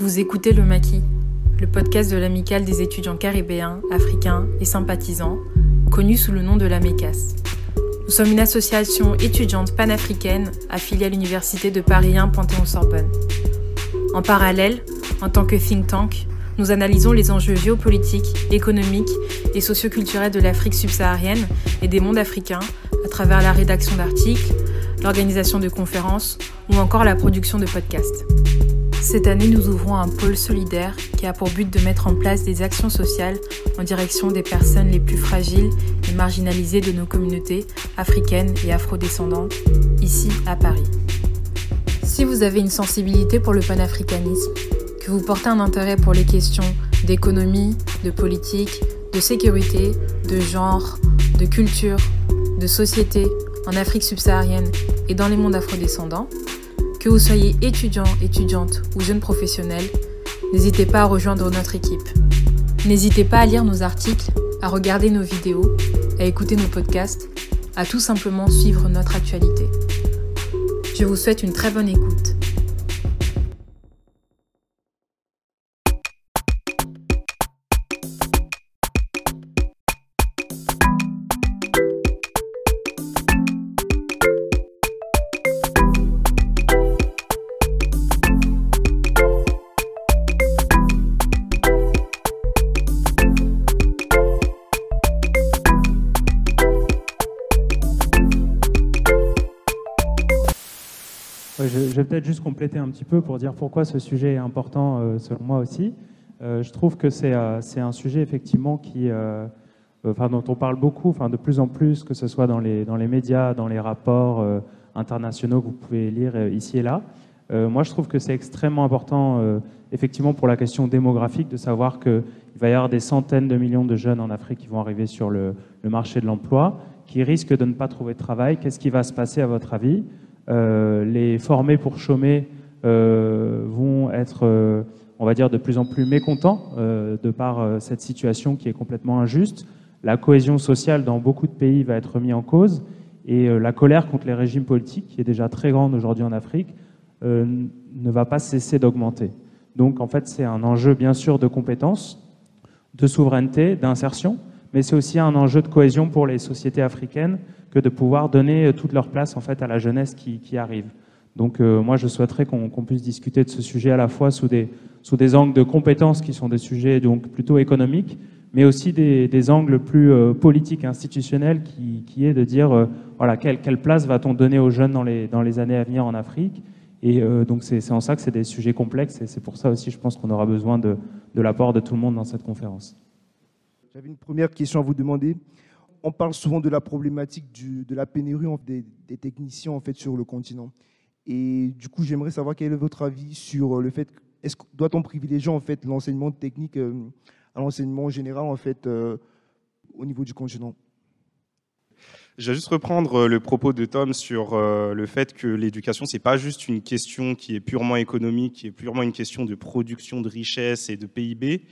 Vous écoutez Le Maquis, le podcast de l'amicale des étudiants caribéens, africains et sympathisants, connu sous le nom de la MECAS. Nous sommes une association étudiante panafricaine affiliée à l'Université de Paris 1 Panthéon-Sorbonne. En parallèle, en tant que think tank, nous analysons les enjeux géopolitiques, économiques et socioculturels de l'Afrique subsaharienne et des mondes africains à travers la rédaction d'articles, l'organisation de conférences ou encore la production de podcasts. Cette année, nous ouvrons un pôle solidaire qui a pour but de mettre en place des actions sociales en direction des personnes les plus fragiles et marginalisées de nos communautés africaines et afrodescendantes, ici à Paris. Si vous avez une sensibilité pour le panafricanisme, que vous portez un intérêt pour les questions d'économie, de politique, de sécurité, de genre, de culture, de société en Afrique subsaharienne et dans les mondes afrodescendants, que vous soyez étudiant, étudiante ou jeune professionnel, n'hésitez pas à rejoindre notre équipe. N'hésitez pas à lire nos articles, à regarder nos vidéos, à écouter nos podcasts, à tout simplement suivre notre actualité. Je vous souhaite une très bonne écoute. Peut-être juste compléter un petit peu pour dire pourquoi ce sujet est important euh, selon moi aussi. Euh, je trouve que c'est euh, un sujet effectivement qui, dont on parle beaucoup, de plus en plus, que ce soit dans les, médias, dans les rapports internationaux que vous pouvez lire ici et là. moi, je trouve que c'est extrêmement important, effectivement, pour la question démographique, de savoir qu'il va y avoir des centaines de millions de jeunes en Afrique qui vont arriver sur le, marché de l'emploi, qui risquent de ne pas trouver de travail. Qu'est-ce qui va se passer à votre avis? Les formés pour chômer euh, vont être, euh, on va dire, de plus en plus mécontents de par cette situation qui est complètement injuste. La cohésion sociale dans beaucoup de pays va être mise en cause et la colère contre les régimes politiques, qui est déjà très grande aujourd'hui en Afrique, ne va pas cesser d'augmenter. Donc en fait, c'est un enjeu bien sûr de compétences, de souveraineté, d'insertion, mais c'est aussi un enjeu de cohésion pour les sociétés africaines que de pouvoir donner euh, toute leur place en fait à la jeunesse qui, arrive. Donc euh, moi, je souhaiterais qu'on puisse discuter de ce sujet à la fois sous des, angles de compétences qui sont des sujets donc plutôt économiques, mais aussi des, angles plus euh, politiques, institutionnels, qui, est de dire voilà quelle, place va-t-on donner aux jeunes dans les, dans les années à venir en Afrique? Et donc c'est en ça que c'est des sujets complexes, et c'est pour ça aussi, je pense qu'on aura besoin de, de l'apport de tout le monde dans cette conférence. J'avais une première question à vous demander. On parle souvent de la problématique de la pénurie des, techniciens en fait, sur le continent. Et du coup, j'aimerais savoir quel est votre avis sur le fait, est-ce, doit-on privilégier en fait, l'enseignement technique euh, à l'enseignement général en fait, euh, au niveau du continent? Je vais juste reprendre euh, le propos de Tom sur le fait que l'éducation, c'est pas juste une question qui est purement économique, qui est purement une question de production de richesse et de PIB,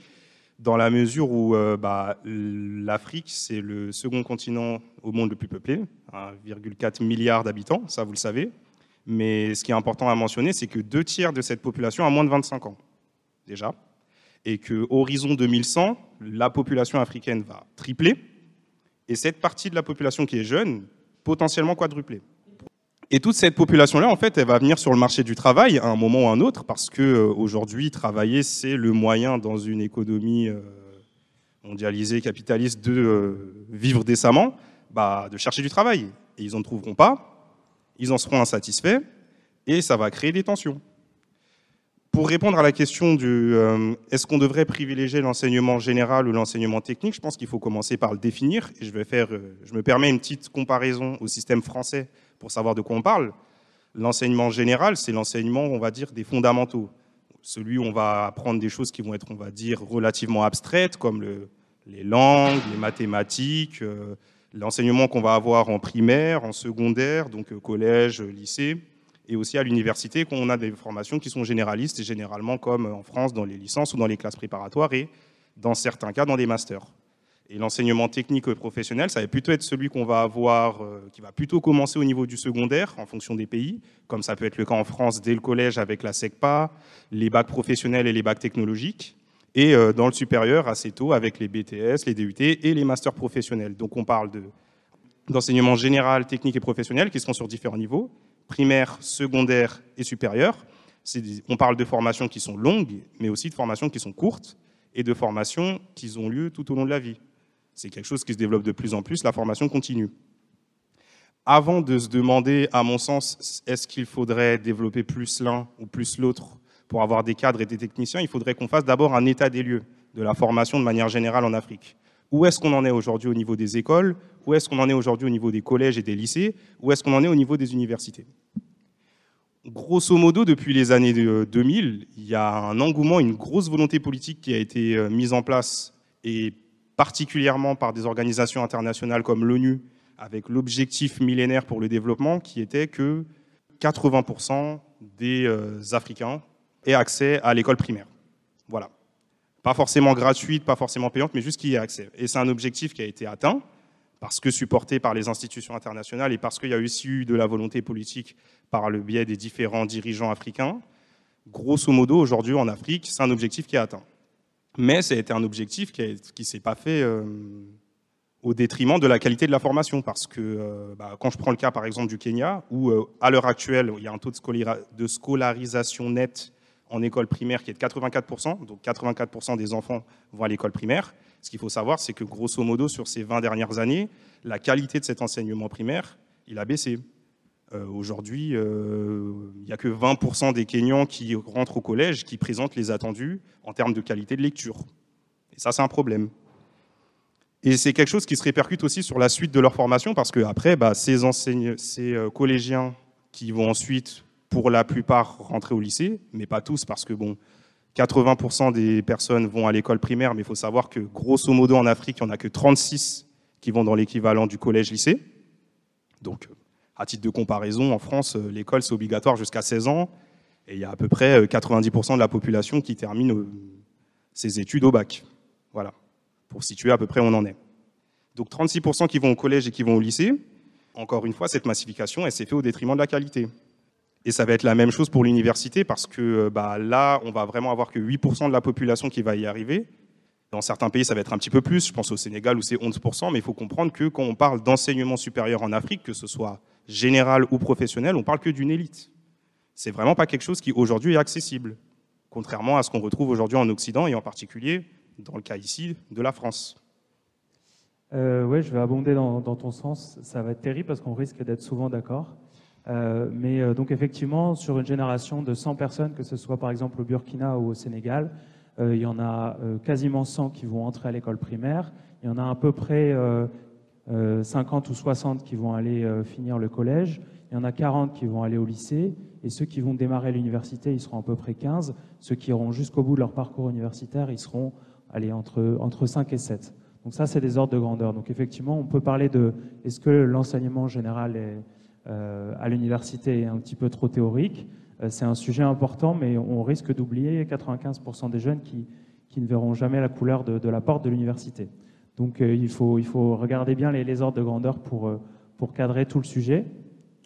dans la mesure où euh, bah, l'Afrique, c'est le second continent au monde le plus peuplé, 1,4 milliard d'habitants, ça vous le savez. Mais ce qui est important à mentionner, c'est que deux tiers de cette population a moins de 25 ans, déjà. Et que horizon 2100, la population africaine va tripler. Et cette partie de la population qui est jeune, potentiellement quadrupler. Et toute cette population-là, en fait, elle va venir sur le marché du travail à un moment ou à un autre, parce que euh, aujourd'hui, travailler, c'est le moyen dans une économie euh, mondialisée, capitaliste, de euh, vivre décemment, bah, de chercher du travail. Et ils n'en trouveront pas, ils en seront insatisfaits, et ça va créer des tensions. Pour répondre à la question du est-ce qu'on devrait privilégier l'enseignement général ou l'enseignement technique, je pense qu'il faut commencer par le définir. Et je vais faire, je me permets une petite comparaison au système français pour savoir de quoi on parle. L'enseignement général, c'est l'enseignement, on va dire, des fondamentaux. Celui où on va apprendre des choses qui vont être, on va dire, relativement abstraites, comme les langues, les mathématiques, euh, l'enseignement qu'on va avoir en primaire, en secondaire, donc euh, collège, lycée, et aussi à l'université, quand on a des formations qui sont généralistes, et généralement comme en France, dans les licences ou dans les classes préparatoires, et dans certains cas, dans des masters. Et l'enseignement technique et professionnel, ça va plutôt être celui qu'on va avoir, euh, qui va plutôt commencer au niveau du secondaire, en fonction des pays, comme ça peut être le cas en France dès le collège avec la SECPA, les bacs professionnels et les bacs technologiques, et euh, dans le supérieur assez tôt avec les BTS, les DUT et les masters professionnels. Donc on parle d'enseignement général, technique et professionnel qui seront sur différents niveaux, primaire, secondaire et supérieur. On parle de formations qui sont longues, mais aussi de formations qui sont courtes et de formations qui ont lieu tout au long de la vie. C'est quelque chose qui se développe de plus en plus, la formation continue. Avant de se demander, à mon sens, est-ce qu'il faudrait développer plus l'un ou plus l'autre pour avoir des cadres et des techniciens, il faudrait qu'on fasse d'abord un état des lieux de la formation de manière générale en Afrique. Où est-ce qu'on en est aujourd'hui au niveau des écoles? Où est-ce qu'on en est aujourd'hui au niveau des collèges et des lycées? Où est-ce qu'on en est au niveau des universités? Grosso modo, depuis les années 2000, il y a un engouement, une grosse volonté politique qui a été euh, mise en place et particulièrement par des organisations internationales comme l'ONU, avec l'objectif millénaire pour le développement qui était que 80% des euh, Africains aient accès à l'école primaire. Voilà. Pas forcément gratuite, pas forcément payante, mais juste qu'il y ait accès. Et c'est un objectif qui a été atteint parce que supporté par les institutions internationales et parce qu'il y a aussi eu de la volonté politique par le biais des différents dirigeants africains. Grosso modo, aujourd'hui en Afrique, c'est un objectif qui est atteint. Mais ça a été un objectif qui ne s'est pas fait euh, au détriment de la qualité de la formation. Parce que euh, bah, quand je prends le cas par exemple du Kenya, où euh, à l'heure actuelle, il y a un taux de, scolarisation nette en école primaire qui est de 84%, donc 84% des enfants vont à l'école primaire. Ce qu'il faut savoir, c'est que grosso modo, sur ces 20 dernières années, la qualité de cet enseignement primaire, il a baissé. Aujourd'hui, il n'y a que 20% des Kenyans qui rentrent au collège qui présentent les attendus en termes de qualité de lecture. Et ça, c'est un problème. Et c'est quelque chose qui se répercute aussi sur la suite de leur formation, parce qu'après, bah, ces, ces euh, collégiens qui vont ensuite, pour la plupart, rentrer au lycée, mais pas tous, parce que bon, 80% des personnes vont à l'école primaire, mais il faut savoir que grosso modo en Afrique, il n'y en a que 36 qui vont dans l'équivalent du collège-lycée. Donc, à titre de comparaison, en France, euh, l'école, c'est obligatoire jusqu'à 16 ans, et il y a à peu près 90% euh, de la population qui termine euh, ses études au bac. Voilà, pour situer à peu près où on en est. Donc 36% qui vont au collège et qui vont au lycée. Encore une fois, cette massification, elle s'est faite au détriment de la qualité. Et ça va être la même chose pour l'université parce que bah, là, on va vraiment avoir que 8% de la population qui va y arriver. Dans certains pays, ça va être un petit peu plus. Je pense au Sénégal où c'est 11%. Mais il faut comprendre que quand on parle d'enseignement supérieur en Afrique, que ce soit général ou professionnel, on parle que d'une élite c'est vraiment pas quelque chose qui aujourd'hui est accessible, contrairement à ce qu'on retrouve aujourd'hui en Occident et en particulier dans le cas ici de la France. Euh, oui, je vais abonder dans, ton sens. Ça va être terrible parce qu'on risque d'être souvent d'accord. Euh, mais euh, donc effectivement, sur une génération de 100 personnes, que ce soit par exemple au Burkina ou au Sénégal, il y en a quasiment 100 qui vont entrer à l'école primaire. Il y en a à peu près 50 ou 60 qui vont aller finir le collège. Il y en a 40 qui vont aller au lycée. Et ceux qui vont démarrer l'université, ils seront à peu près 15. Ceux qui iront jusqu'au bout de leur parcours universitaire, ils seront allez, entre, entre 5 et 7. Donc ça, c'est des ordres de grandeur. Donc effectivement, on peut parler de est-ce que l'enseignement général euh, à l'université est un petit peu trop théorique? Euh, C'est un sujet important, mais on risque d'oublier 95% des jeunes qui, ne verront jamais la couleur de, la porte de l'université. Donc euh, il, faut, regarder bien les, ordres de grandeur pour, pour cadrer tout le sujet.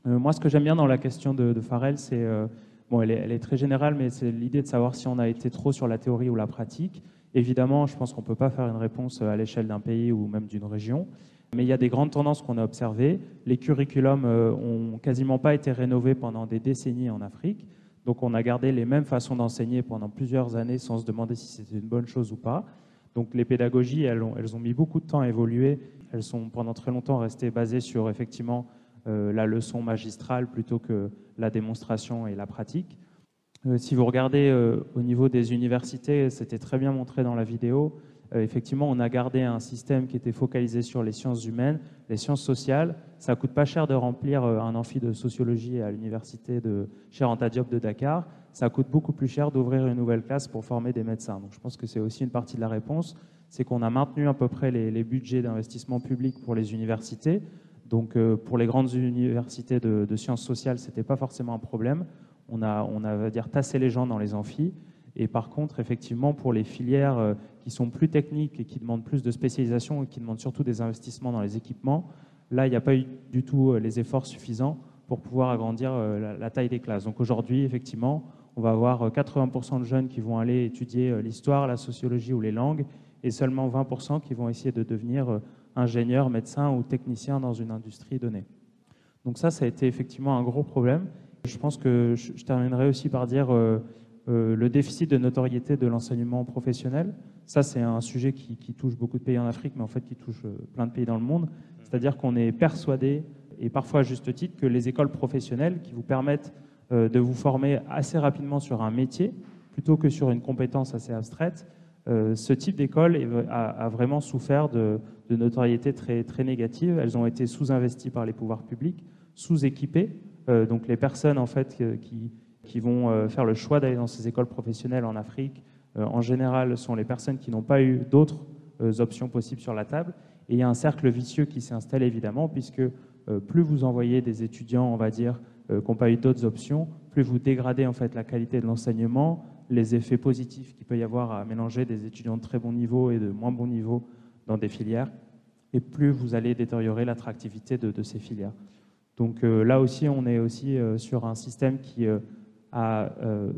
Euh, moi, ce que j'aime bien dans la question de, Farrell, c'est, euh, bon, elle est, très générale, mais c'est l'idée de savoir si on a été trop sur la théorie ou la pratique. Évidemment, je pense qu'on ne peut pas faire une réponse à l'échelle d'un pays ou même d'une région, mais il y a des grandes tendances qu'on a observées. Les curriculums euh, ont quasiment pas été rénovés pendant des décennies en Afrique, donc on a gardé les mêmes façons d'enseigner pendant plusieurs années sans se demander si c'était une bonne chose ou pas. Donc les pédagogies, elles ont, mis beaucoup de temps à évoluer. Elles sont pendant très longtemps restées basées sur effectivement euh, la leçon magistrale plutôt que la démonstration et la pratique. Euh, si vous regardez euh, au niveau des universités, c'était très bien montré dans la vidéo, effectivement, on a gardé un système qui était focalisé sur les sciences humaines, les sciences sociales. Ça coûte pas cher de remplir un amphi de sociologie à l'université de Anta Diop de Dakar. Ça coûte beaucoup plus cher d'ouvrir une nouvelle classe pour former des médecins. Donc, je pense que c'est aussi une partie de la réponse, c'est qu'on a maintenu à peu près les, budgets d'investissement public pour les universités. Donc euh, pour les grandes universités de, sciences sociales, ce n'était pas forcément un problème. On a, on a dire, tassé les gens dans les amphis. Et par contre, effectivement, pour les filières qui sont plus techniques et qui demandent plus de spécialisation et qui demandent surtout des investissements dans les équipements, là, il n'y a pas eu du tout les efforts suffisants pour pouvoir agrandir la taille des classes. Donc aujourd'hui, effectivement, on va avoir 80% de jeunes qui vont aller étudier l'histoire, la sociologie ou les langues, et seulement 20% qui vont essayer de devenir ingénieur, médecin ou technicien dans une industrie donnée. Donc ça, ça a été effectivement un gros problème. Je pense que je, terminerai aussi par dire euh, euh, le déficit de notoriété de l'enseignement professionnel. Ça, c'est un sujet qui, touche beaucoup de pays en Afrique, mais en fait qui touche euh, plein de pays dans le monde. C'est-à-dire qu'on est persuadé, et parfois à juste titre, que les écoles professionnelles qui vous permettent de vous former assez rapidement sur un métier, plutôt que sur une compétence assez abstraite, ce type d'école a, vraiment souffert de, notoriété très, très négative. Elles ont été sous-investies par les pouvoirs publics, sous-équipées. Euh, donc les personnes en fait, qui, qui vont euh, faire le choix d'aller dans ces écoles professionnelles en Afrique, euh, en général, sont les personnes qui n'ont pas eu d'autres options possibles sur la table. Et il y a un cercle vicieux qui s'est installé évidemment, puisque plus vous envoyez des étudiants, on va dire, qui n'ont pas eu d'autres options, plus vous dégradez en fait la qualité de l'enseignement, les effets positifs qu'il peut y avoir à mélanger des étudiants de très bon niveau et de moins bon niveau dans des filières, et plus vous allez détériorer l'attractivité de, ces filières. Donc euh, là aussi, on est aussi euh, sur un système qui euh, a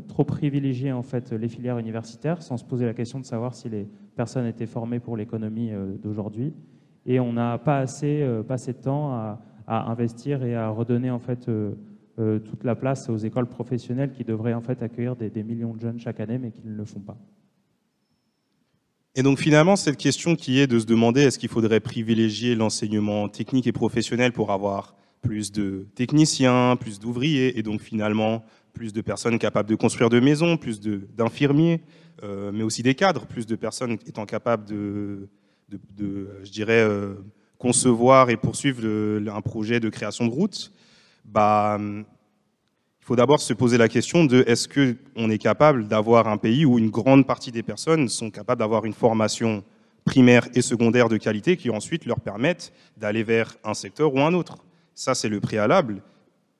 trop privilégié en fait les filières universitaires, sans se poser la question de savoir si les personnes étaient formées pour l'économie d'aujourd'hui. Et on n'a pas assez passé de temps à, investir et à redonner en fait toute la place aux écoles professionnelles qui devraient en fait accueillir des, millions de jeunes chaque année, mais qui ne le font pas. Et donc finalement, cette question qui est de se demander est-ce qu'il faudrait privilégier l'enseignement technique et professionnel pour avoir plus de techniciens, plus d'ouvriers, et donc finalement plus de personnes capables de construire de maisons, plus d'infirmiers, euh, mais aussi des cadres, plus de personnes étant capables de, de, je dirais, euh, concevoir et poursuivre un projet de création de routes. Bah, il faut d'abord se poser la question de est-ce qu'on est capable d'avoir un pays où une grande partie des personnes sont capables d'avoir une formation primaire et secondaire de qualité qui ensuite leur permettent d'aller vers un secteur ou un autre? Ça, c'est le préalable,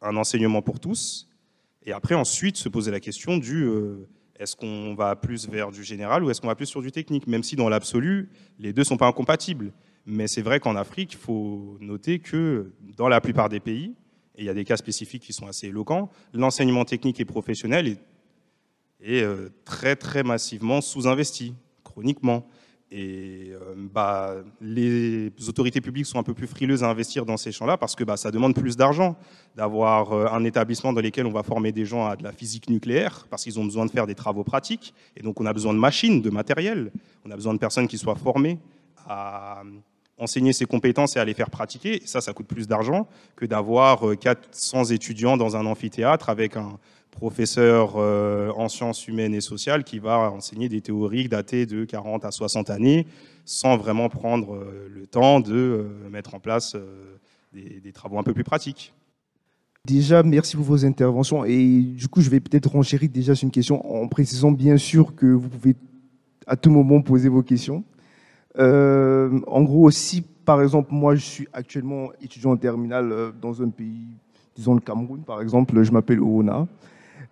un enseignement pour tous. Et après, ensuite, se poser la question du euh, est-ce qu'on va plus vers du général ou est-ce qu'on va plus sur du technique? Même si dans l'absolu, les deux ne sont pas incompatibles. Mais c'est vrai qu'en Afrique, il faut noter que dans la plupart des pays, et il y a des cas spécifiques qui sont assez éloquents, l'enseignement technique et professionnel est, euh, très très massivement sous-investi, chroniquement. Et euh, bah, les autorités publiques sont un peu plus frileuses à investir dans ces champs-là parce que bah, ça demande plus d'argent d'avoir euh, un établissement dans lequel on va former des gens à de la physique nucléaire parce qu'ils ont besoin de faire des travaux pratiques. Et donc on a besoin de machines, de matériel. On a besoin de personnes qui soient formées à enseigner ses compétences et à les faire pratiquer. ça, ça coûte plus d'argent que d'avoir 400 euh, étudiants dans un amphithéâtre avec un professeur euh, en sciences humaines et sociales qui va enseigner des théories datées de 40 à 60 années sans vraiment prendre euh, le temps de mettre en place des, travaux un peu plus pratiques. Déjà, merci pour vos interventions. Et du coup, je vais peut-être renchérir déjà sur une question en précisant bien sûr que vous pouvez à tout moment poser vos questions. Euh, en gros, si par exemple, moi je suis actuellement étudiant en terminale euh, dans un pays, disons le Cameroun par exemple, je m'appelle Oona,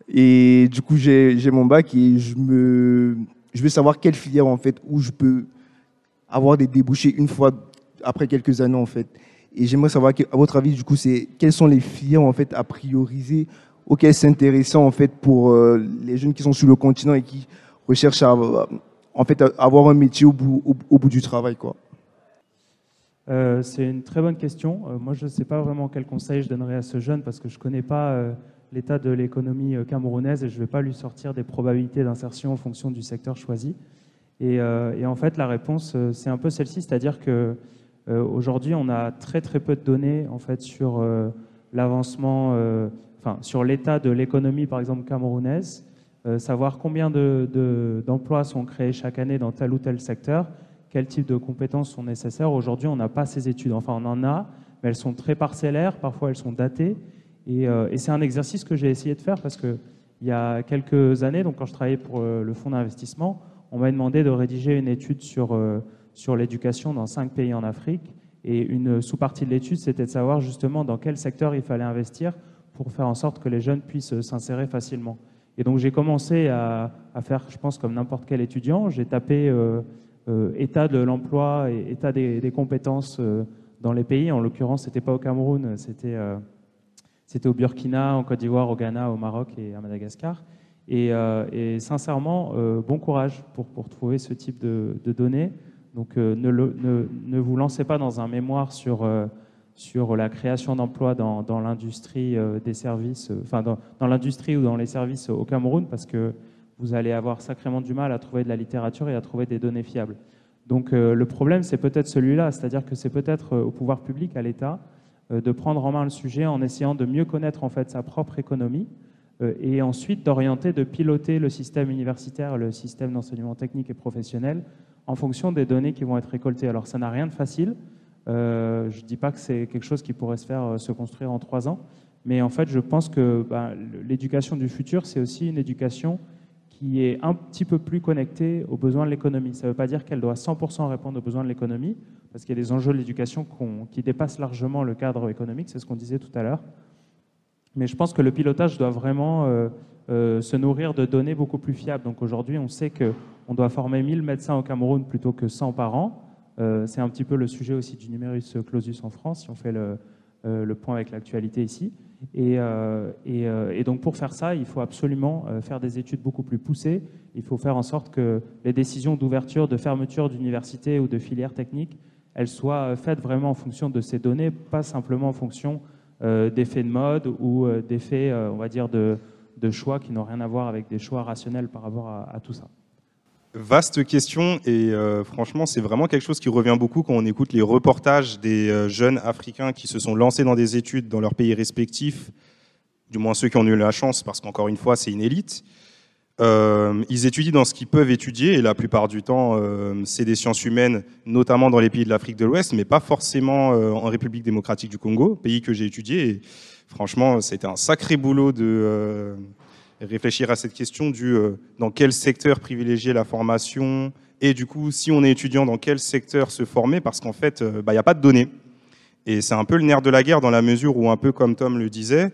et du coup j'ai mon bac et je, me, je veux savoir quelle filière en fait où je peux avoir des débouchés une fois après quelques années en fait. Et j'aimerais savoir, à votre avis, du coup, c'est quelles sont les filières en fait à prioriser, auxquelles c'est intéressant en fait pour euh, les jeunes qui sont sur le continent et qui recherchent à, en fait, avoir un métier au bout, du travail quoi euh, C'est une très bonne question. Euh, moi, je ne sais pas vraiment quel conseil je donnerais à ce jeune parce que je ne connais pas euh, l'état de l'économie camerounaise et je ne vais pas lui sortir des probabilités d'insertion en fonction du secteur choisi. Et, et en fait, la réponse, c'est un peu celle-ci, c'est-à-dire que aujourd'hui, on a très très peu de données en fait sur l'avancement, enfin sur l'état de l'économie, par exemple camerounaise. Euh, savoir combien d'emplois sont créés chaque année dans tel ou tel secteur, quel type de compétences sont nécessaires. Aujourd'hui, on n'a pas ces études. Enfin, on en a, mais elles sont très parcellaires, parfois elles sont datées. Et, euh, c'est un exercice que j'ai essayé de faire parce qu'il y a quelques années, donc quand je travaillais pour euh, le fonds d'investissement, on m'a demandé de rédiger une étude sur, sur l'éducation dans cinq pays en Afrique. Et une sous-partie de l'étude, c'était de savoir justement dans quel secteur il fallait investir pour faire en sorte que les jeunes puissent s'insérer facilement. Et donc j'ai commencé à, faire, je pense, comme n'importe quel étudiant, j'ai tapé euh, euh, état de l'emploi et état des, compétences euh, dans les pays. En l'occurrence, c'était pas au Cameroun, c'était c'était au Burkina, en Côte d'Ivoire, au Ghana, au Maroc et à Madagascar. Et, sincèrement, bon courage pour, pour, trouver ce type de, données. Donc ne, ne, ne, vous lancez pas dans un mémoire sur sur la création d'emplois dans, l'industrie euh, des services, euh, enfin dans, l'industrie ou dans les services au Cameroun, parce que vous allez avoir sacrément du mal à trouver de la littérature et à trouver des données fiables. Donc euh, le problème, c'est peut-être celui-là, c'est-à-dire que c'est peut-être au pouvoir public, à l'État, de prendre en main le sujet en essayant de mieux connaître en fait sa propre économie et ensuite d'orienter, de piloter le système universitaire, le système d'enseignement technique et professionnel en fonction des données qui vont être récoltées. Alors ça n'a rien de facile. Euh, je ne dis pas que c'est quelque chose qui pourrait se faire euh, se construire en trois ans, mais en fait, je pense que bah, l'éducation du futur, c'est aussi une éducation qui est un petit peu plus connectée aux besoins de l'économie. Ça ne veut pas dire qu'elle doit 100% répondre aux besoins de l'économie, parce qu'il y a des enjeux de l'éducation qui dépassent largement le cadre économique, c'est ce qu'on disait tout à l'heure. Mais je pense que le pilotage doit vraiment euh, se nourrir de données beaucoup plus fiables. Donc aujourd'hui, on sait qu'on doit former 1000 médecins au Cameroun plutôt que 100 par an. Euh, c'est un petit peu le sujet aussi du numerus clausus en France, si on fait le, euh, point avec l'actualité ici. Euh, et, donc pour faire ça, il faut absolument faire des études beaucoup plus poussées. Il faut faire en sorte que les décisions d'ouverture, de fermeture d'universités ou de filières techniques, elles soient faites vraiment en fonction de ces données, pas simplement en fonction d'effets de mode ou d'effets, on va dire, de, choix qui n'ont rien à voir avec des choix rationnels par rapport à tout ça. Vaste question et euh, franchement c'est vraiment quelque chose qui revient beaucoup quand on écoute les reportages des euh, jeunes Africains qui se sont lancés dans des études dans leurs pays respectifs, du moins ceux qui ont eu la chance parce qu'encore une fois c'est une élite. Euh, ils étudient dans ce qu'ils peuvent étudier et la plupart du temps c'est des sciences humaines, notamment dans les pays de l'Afrique de l'Ouest, mais pas forcément en République démocratique du Congo, pays que j'ai étudié. Et franchement c'était un sacré boulot de réfléchir à cette question du euh, dans quel secteur privilégier la formation et du coup, si on est étudiant, dans quel secteur se former parce qu'en fait, il euh, n'y bah, a pas de données. Et c'est un peu le nerf de la guerre dans la mesure où, un peu comme Tom le disait,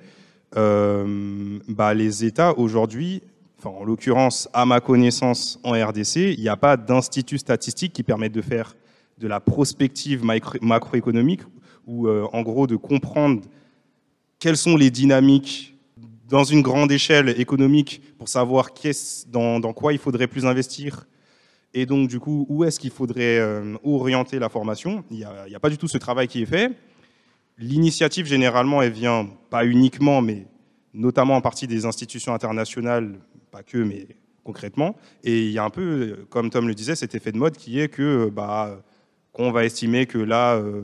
euh, bah, les États aujourd'hui, en l'occurrence, à ma connaissance, en RDC, il n'y a pas d'institut statistique qui permette de faire de la prospective macroéconomique ou en gros de comprendre quelles sont les dynamiques dans une grande échelle économique pour savoir dans, quoi il faudrait plus investir et donc du coup où est-ce qu'il faudrait euh, orienter la formation? Il n'y a, pas du tout ce travail qui est fait. L'initiative généralement elle vient pas uniquement mais notamment en partie des institutions internationales, pas que mais concrètement. Et il y a un peu, comme Tom le disait, cet effet de mode qui est que bah, qu'on va estimer que là euh,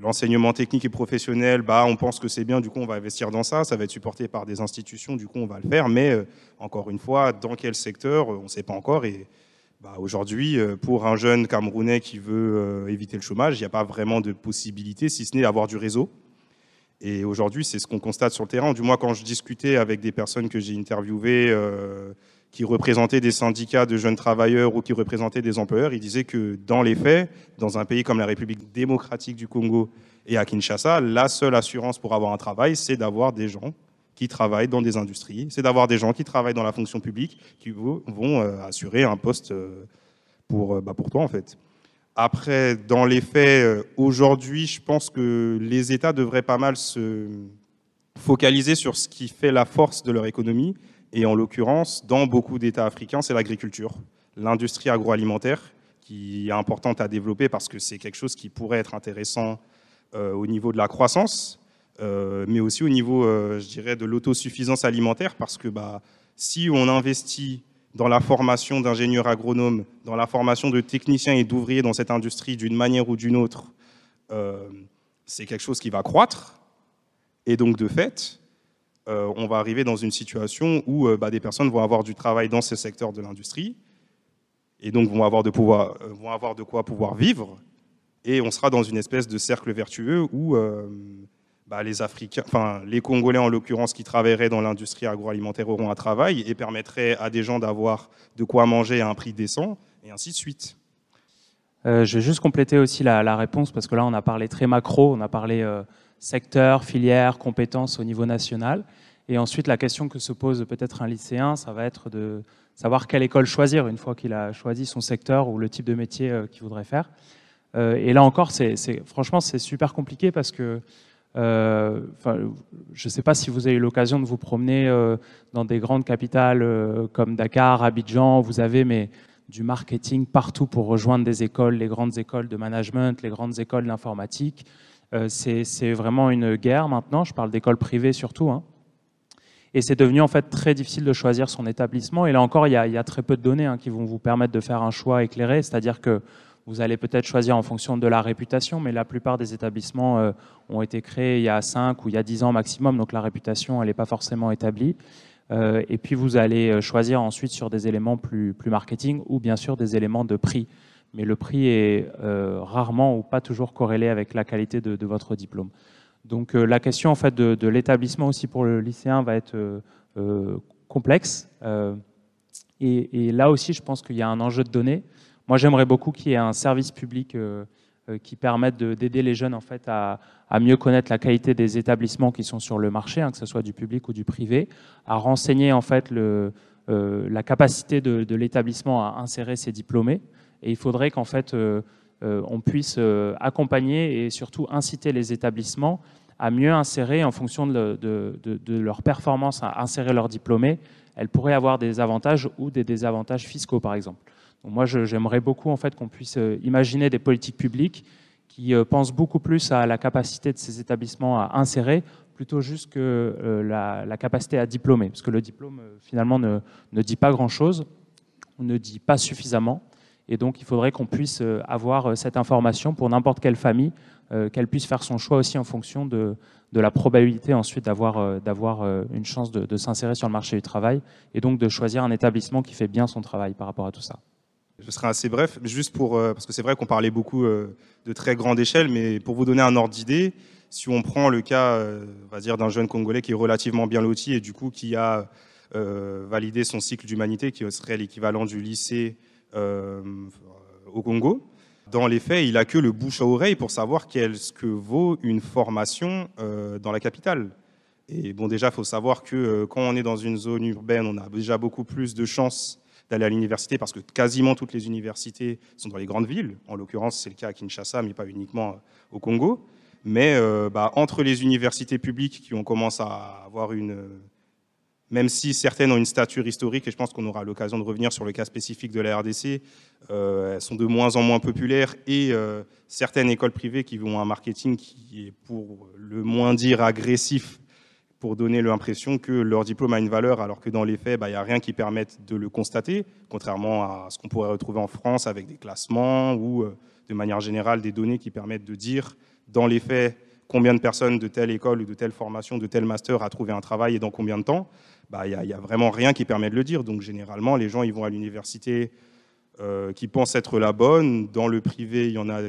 l'enseignement technique et professionnel, bah, on pense que c'est bien, du coup on va investir dans ça, ça va être supporté par des institutions, du coup on va le faire, mais euh, encore une fois, dans quel secteur, euh, on ne sait pas encore. Et bah, aujourd'hui, euh, pour un jeune Camerounais qui veut éviter le chômage, il n'y a pas vraiment de possibilité, si ce n'est d'avoir du réseau. Et aujourd'hui, c'est ce qu'on constate sur le terrain. Du moins, quand je discutais avec des personnes que j'ai interviewées, qui représentaient des syndicats de jeunes travailleurs ou qui représentaient des employeurs, ils disaient que dans les faits, dans un pays comme la République démocratique du Congo et à Kinshasa, la seule assurance pour avoir un travail, c'est d'avoir des gens qui travaillent dans des industries, c'est d'avoir des gens qui travaillent dans la fonction publique, qui vont euh, assurer un poste euh, pour, euh, bah, pour toi en fait. Après, dans les faits, aujourd'hui, je pense que les États devraient pas mal se focaliser sur ce qui fait la force de leur économie, et en l'occurrence, dans beaucoup d'États africains, c'est l'agriculture, l'industrie agroalimentaire, qui est importante à développer parce que c'est quelque chose qui pourrait être intéressant euh, au niveau de la croissance, euh, mais aussi au niveau, euh, je dirais, de l'autosuffisance alimentaire, parce que bah, si on investit dans la formation d'ingénieurs agronomes, dans la formation de techniciens et d'ouvriers dans cette industrie d'une manière ou d'une autre, c'est quelque chose qui va croître. Et donc, de fait, euh, on va arriver dans une situation où euh, bah, des personnes vont avoir du travail dans ce secteur de l'industrie et donc vont avoir, de pouvoir, euh, vont avoir de quoi pouvoir vivre. Et on sera dans une espèce de cercle vertueux où bah, les Africains, enfin les Congolais en l'occurrence qui travailleraient dans l'industrie agroalimentaire auront un travail et permettraient à des gens d'avoir de quoi manger à un prix décent et ainsi de suite. je vais juste compléter aussi la, la, réponse parce que là on a parlé très macro, on a parlé secteur, filière, compétences au niveau national. Et ensuite, la question que se pose peut-être un lycéen, ça va être de savoir quelle école choisir une fois qu'il a choisi son secteur ou le type de métier qu'il voudrait faire. et là encore, c'est, franchement, c'est super compliqué parce que euh, je ne sais pas si vous avez eu l'occasion de vous promener euh, dans des grandes capitales euh, comme Dakar, Abidjan. Vous avez mais, du marketing partout pour rejoindre des écoles, les grandes écoles de management, les grandes écoles d'informatique. C'est vraiment une guerre maintenant. Je parle d'écoles privées surtout. Hein. Et c'est devenu en fait très difficile de choisir son établissement. Et là encore, il y a, très peu de données hein, qui vont vous permettre de faire un choix éclairé. C'est-à-dire que vous allez peut-être choisir en fonction de la réputation, mais la plupart des établissements euh, ont été créés il y a 5 ou il y a 10 ans maximum, donc la réputation, elle n'est pas forcément établie. Euh, et puis vous allez euh, choisir ensuite sur des éléments plus marketing ou bien sûr des éléments de prix. Mais le prix est rarement ou pas toujours corrélé avec la qualité de, votre diplôme. Donc la question en fait de, l'établissement aussi pour le lycéen va être complexe. Et, là aussi, je pense qu'il y a un enjeu de données. Moi, j'aimerais beaucoup qu'il y ait un service public euh, euh, qui permette d'aider les jeunes en fait, à, mieux connaître la qualité des établissements qui sont sur le marché, hein, que ce soit du public ou du privé, à renseigner en fait, euh, la capacité de, l'établissement à insérer ses diplômés. Et il faudrait qu'en fait, on puisse accompagner et surtout inciter les établissements à mieux insérer en fonction de, leur performance à insérer leurs diplômés. Elles pourraient avoir des avantages ou des désavantages fiscaux, par exemple moi, j'aimerais beaucoup en fait, qu'on puisse euh, imaginer des politiques publiques qui euh, pensent beaucoup plus à la capacité de ces établissements à insérer plutôt juste que euh, la, capacité à diplômer. Parce que le diplôme, finalement, ne dit pas grand-chose, ne dit pas suffisamment. Et donc, il faudrait qu'on puisse avoir cette information pour n'importe quelle famille, qu'elle puisse faire son choix aussi en fonction de, la probabilité ensuite d'avoir une chance de, s'insérer sur le marché du travail et donc de choisir un établissement qui fait bien son travail par rapport à tout ça. Je serai assez bref, juste pour, euh, parce que c'est vrai qu'on parlait beaucoup euh, de très grande échelle, mais pour vous donner un ordre d'idée, si on prend le cas, euh, d'un jeune Congolais qui est relativement bien loti et du coup qui a validé son cycle d'humanité, qui serait l'équivalent du lycée au Congo, dans les faits, il n'a que le bouche à oreille pour savoir qu'est-ce que vaut une formation dans la capitale. Et bon, déjà, il faut savoir que quand on est dans une zone urbaine, on a déjà beaucoup plus de chances d'aller à l'université parce que quasiment toutes les universités sont dans les grandes villes. En l'occurrence, c'est le cas à Kinshasa, mais pas uniquement euh, au Congo. Mais euh, bah, entre les universités publiques qui ont commencé à avoir une... Euh, même si certaines ont une stature historique, et je pense qu'on aura l'occasion de revenir sur le cas spécifique de la RDC, elles sont de moins en moins populaires, et certaines écoles privées qui ont un marketing qui est, pour le moins dire, agressif pour donner l'impression que leur diplôme a une valeur, alors que dans les faits, bah, il n'y a rien qui permette de le constater, contrairement à ce qu'on pourrait retrouver en France avec des classements ou, euh, de manière générale, des données qui permettent de dire, dans les faits, combien de personnes de telle école ou de telle formation, de tel master a trouvé un travail et dans combien de temps. Bah, il n'y a, vraiment rien qui permet de le dire. Donc, généralement, les gens ils vont à l'université euh, qui pensent être la bonne. Dans le privé, il y en a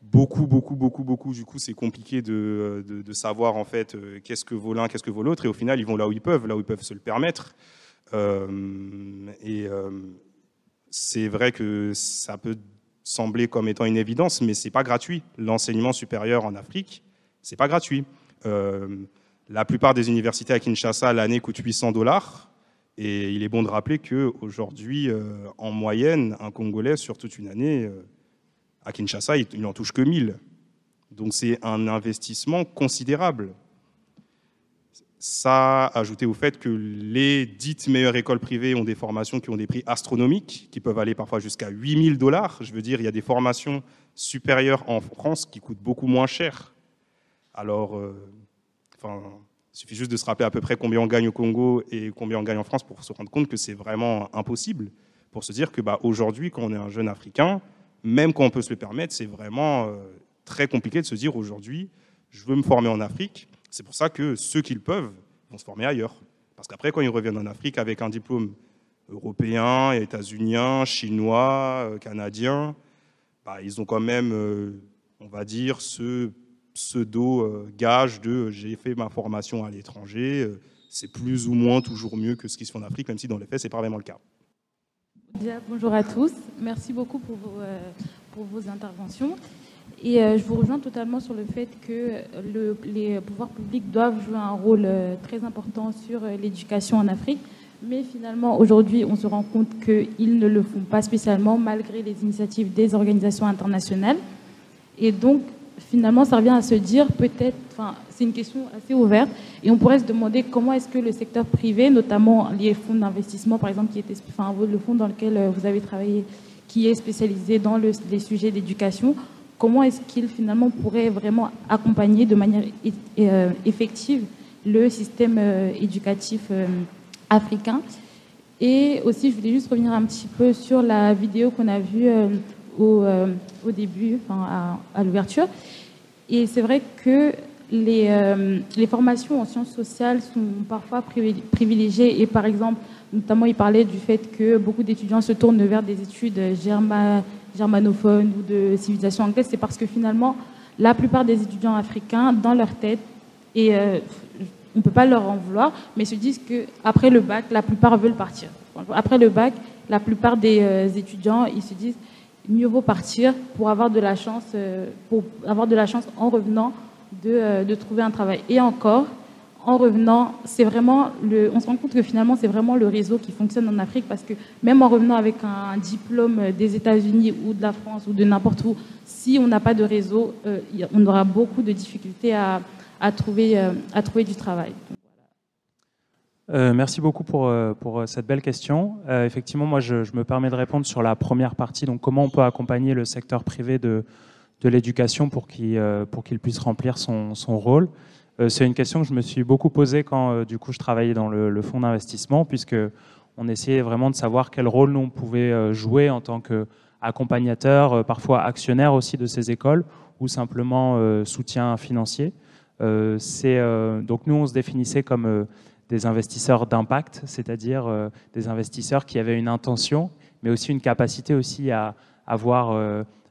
beaucoup, beaucoup, beaucoup, beaucoup. Du coup, c'est compliqué de, de, savoir en fait euh, qu'est-ce que vaut l'un, qu'est-ce que vaut l'autre. Et au final, ils vont là où ils peuvent, là où ils peuvent se le permettre. Euh, et c'est vrai que ça peut sembler comme étant une évidence, mais c'est pas gratuit. L'enseignement supérieur en Afrique, c'est pas gratuit. La plupart des universités à Kinshasa, l'année coûte 800 dollars. Et il est bon de rappeler qu'aujourd'hui, en moyenne, un Congolais, sur toute une année, à Kinshasa, il n'en touche que 1000. Donc c'est un investissement considérable. Ça, ajouté au fait que les dites meilleures écoles privées ont des formations qui ont des prix astronomiques, qui peuvent aller parfois jusqu'à 8000 dollars. Je veux dire, il y a des formations supérieures en France qui coûtent beaucoup moins cher. Alors, euh, enfin, il suffit juste de se rappeler à peu près combien on gagne au Congo et combien on gagne en France pour se rendre compte que c'est vraiment impossible. Pour se dire que bah, aujourd'hui, quand on est un jeune Africain, même quand on peut se le permettre, c'est vraiment euh, très compliqué de se dire aujourd'hui, je veux me former en Afrique. C'est pour ça que ceux qui le peuvent vont se former ailleurs. Parce qu'après, quand ils reviennent en Afrique avec un diplôme européen, états-unien, chinois, euh, canadien, bah, ils ont quand même, euh, on va dire, ce pseudo-gage de j'ai fait ma formation à l'étranger, c'est plus ou moins toujours mieux que ce qui se fait en Afrique, même si dans les faits, ce n'est pas vraiment le cas bonjour à tous. Merci beaucoup pour vos, euh, pour vos interventions. Et je vous rejoins totalement sur le fait que le, les pouvoirs publics doivent jouer un rôle très important sur l'éducation en Afrique. Mais finalement, aujourd'hui, on se rend compte qu'ils ne le font pas spécialement, malgré les initiatives des organisations internationales. Et donc, finalement, ça revient à se dire peut-être, enfin, c'est une question assez ouverte, et on pourrait se demander comment est-ce que le secteur privé, notamment les fonds d'investissement, par exemple, qui était, enfin, le fonds dans lequel euh, vous avez travaillé, qui est spécialisé dans les sujets d'éducation, comment est-ce qu'il finalement pourrait vraiment accompagner de manière euh, effective le système euh, éducatif africain. Et aussi, je voulais juste revenir un petit peu sur la vidéo qu'on a vue au, euh, au, début, enfin, à, l'ouverture. Et c'est vrai que les, euh, les, formations en sciences sociales sont parfois privilégiées. Et par exemple, notamment, il parlait du fait que beaucoup d'étudiants se tournent vers des études germanophones ou de civilisation anglaise. C'est parce que finalement, la plupart des étudiants africains, dans leur tête, et on ne peut pas leur en vouloir, mais se disent qu'après le bac, la plupart veulent partir. Après le bac, la plupart des euh, étudiants, ils se disent mieux vaut partir pour avoir de la chance, euh, pour avoir de la chance en revenant euh, de, trouver un travail. Et encore, en revenant, c'est vraiment le, on se rend compte que finalement c'est vraiment le réseau qui fonctionne en Afrique parce que même en revenant avec un, diplôme des États-Unis ou de la France ou de n'importe où, si on n'a pas de réseau, on aura beaucoup de difficultés à, à trouver, euh, à trouver du travail. Euh, merci beaucoup pour, euh, pour cette belle question. effectivement, moi, je, me permets de répondre sur la première partie. Donc, comment on peut accompagner le secteur privé de, l'éducation pour qu'il puisse remplir son, rôle? C'est une question que je me suis beaucoup posée quand, du coup, je travaillais dans le, le fonds d'investissement, puisque on essayait vraiment de savoir quel rôle nous on pouvait jouer en tant qu'accompagnateur, parfois actionnaire aussi de ces écoles, ou simplement soutien financier. Euh, euh, donc nous on se définissait comme euh, des investisseurs d'impact, c'est-à-dire des investisseurs qui avaient une intention, mais aussi une capacité aussi à avoir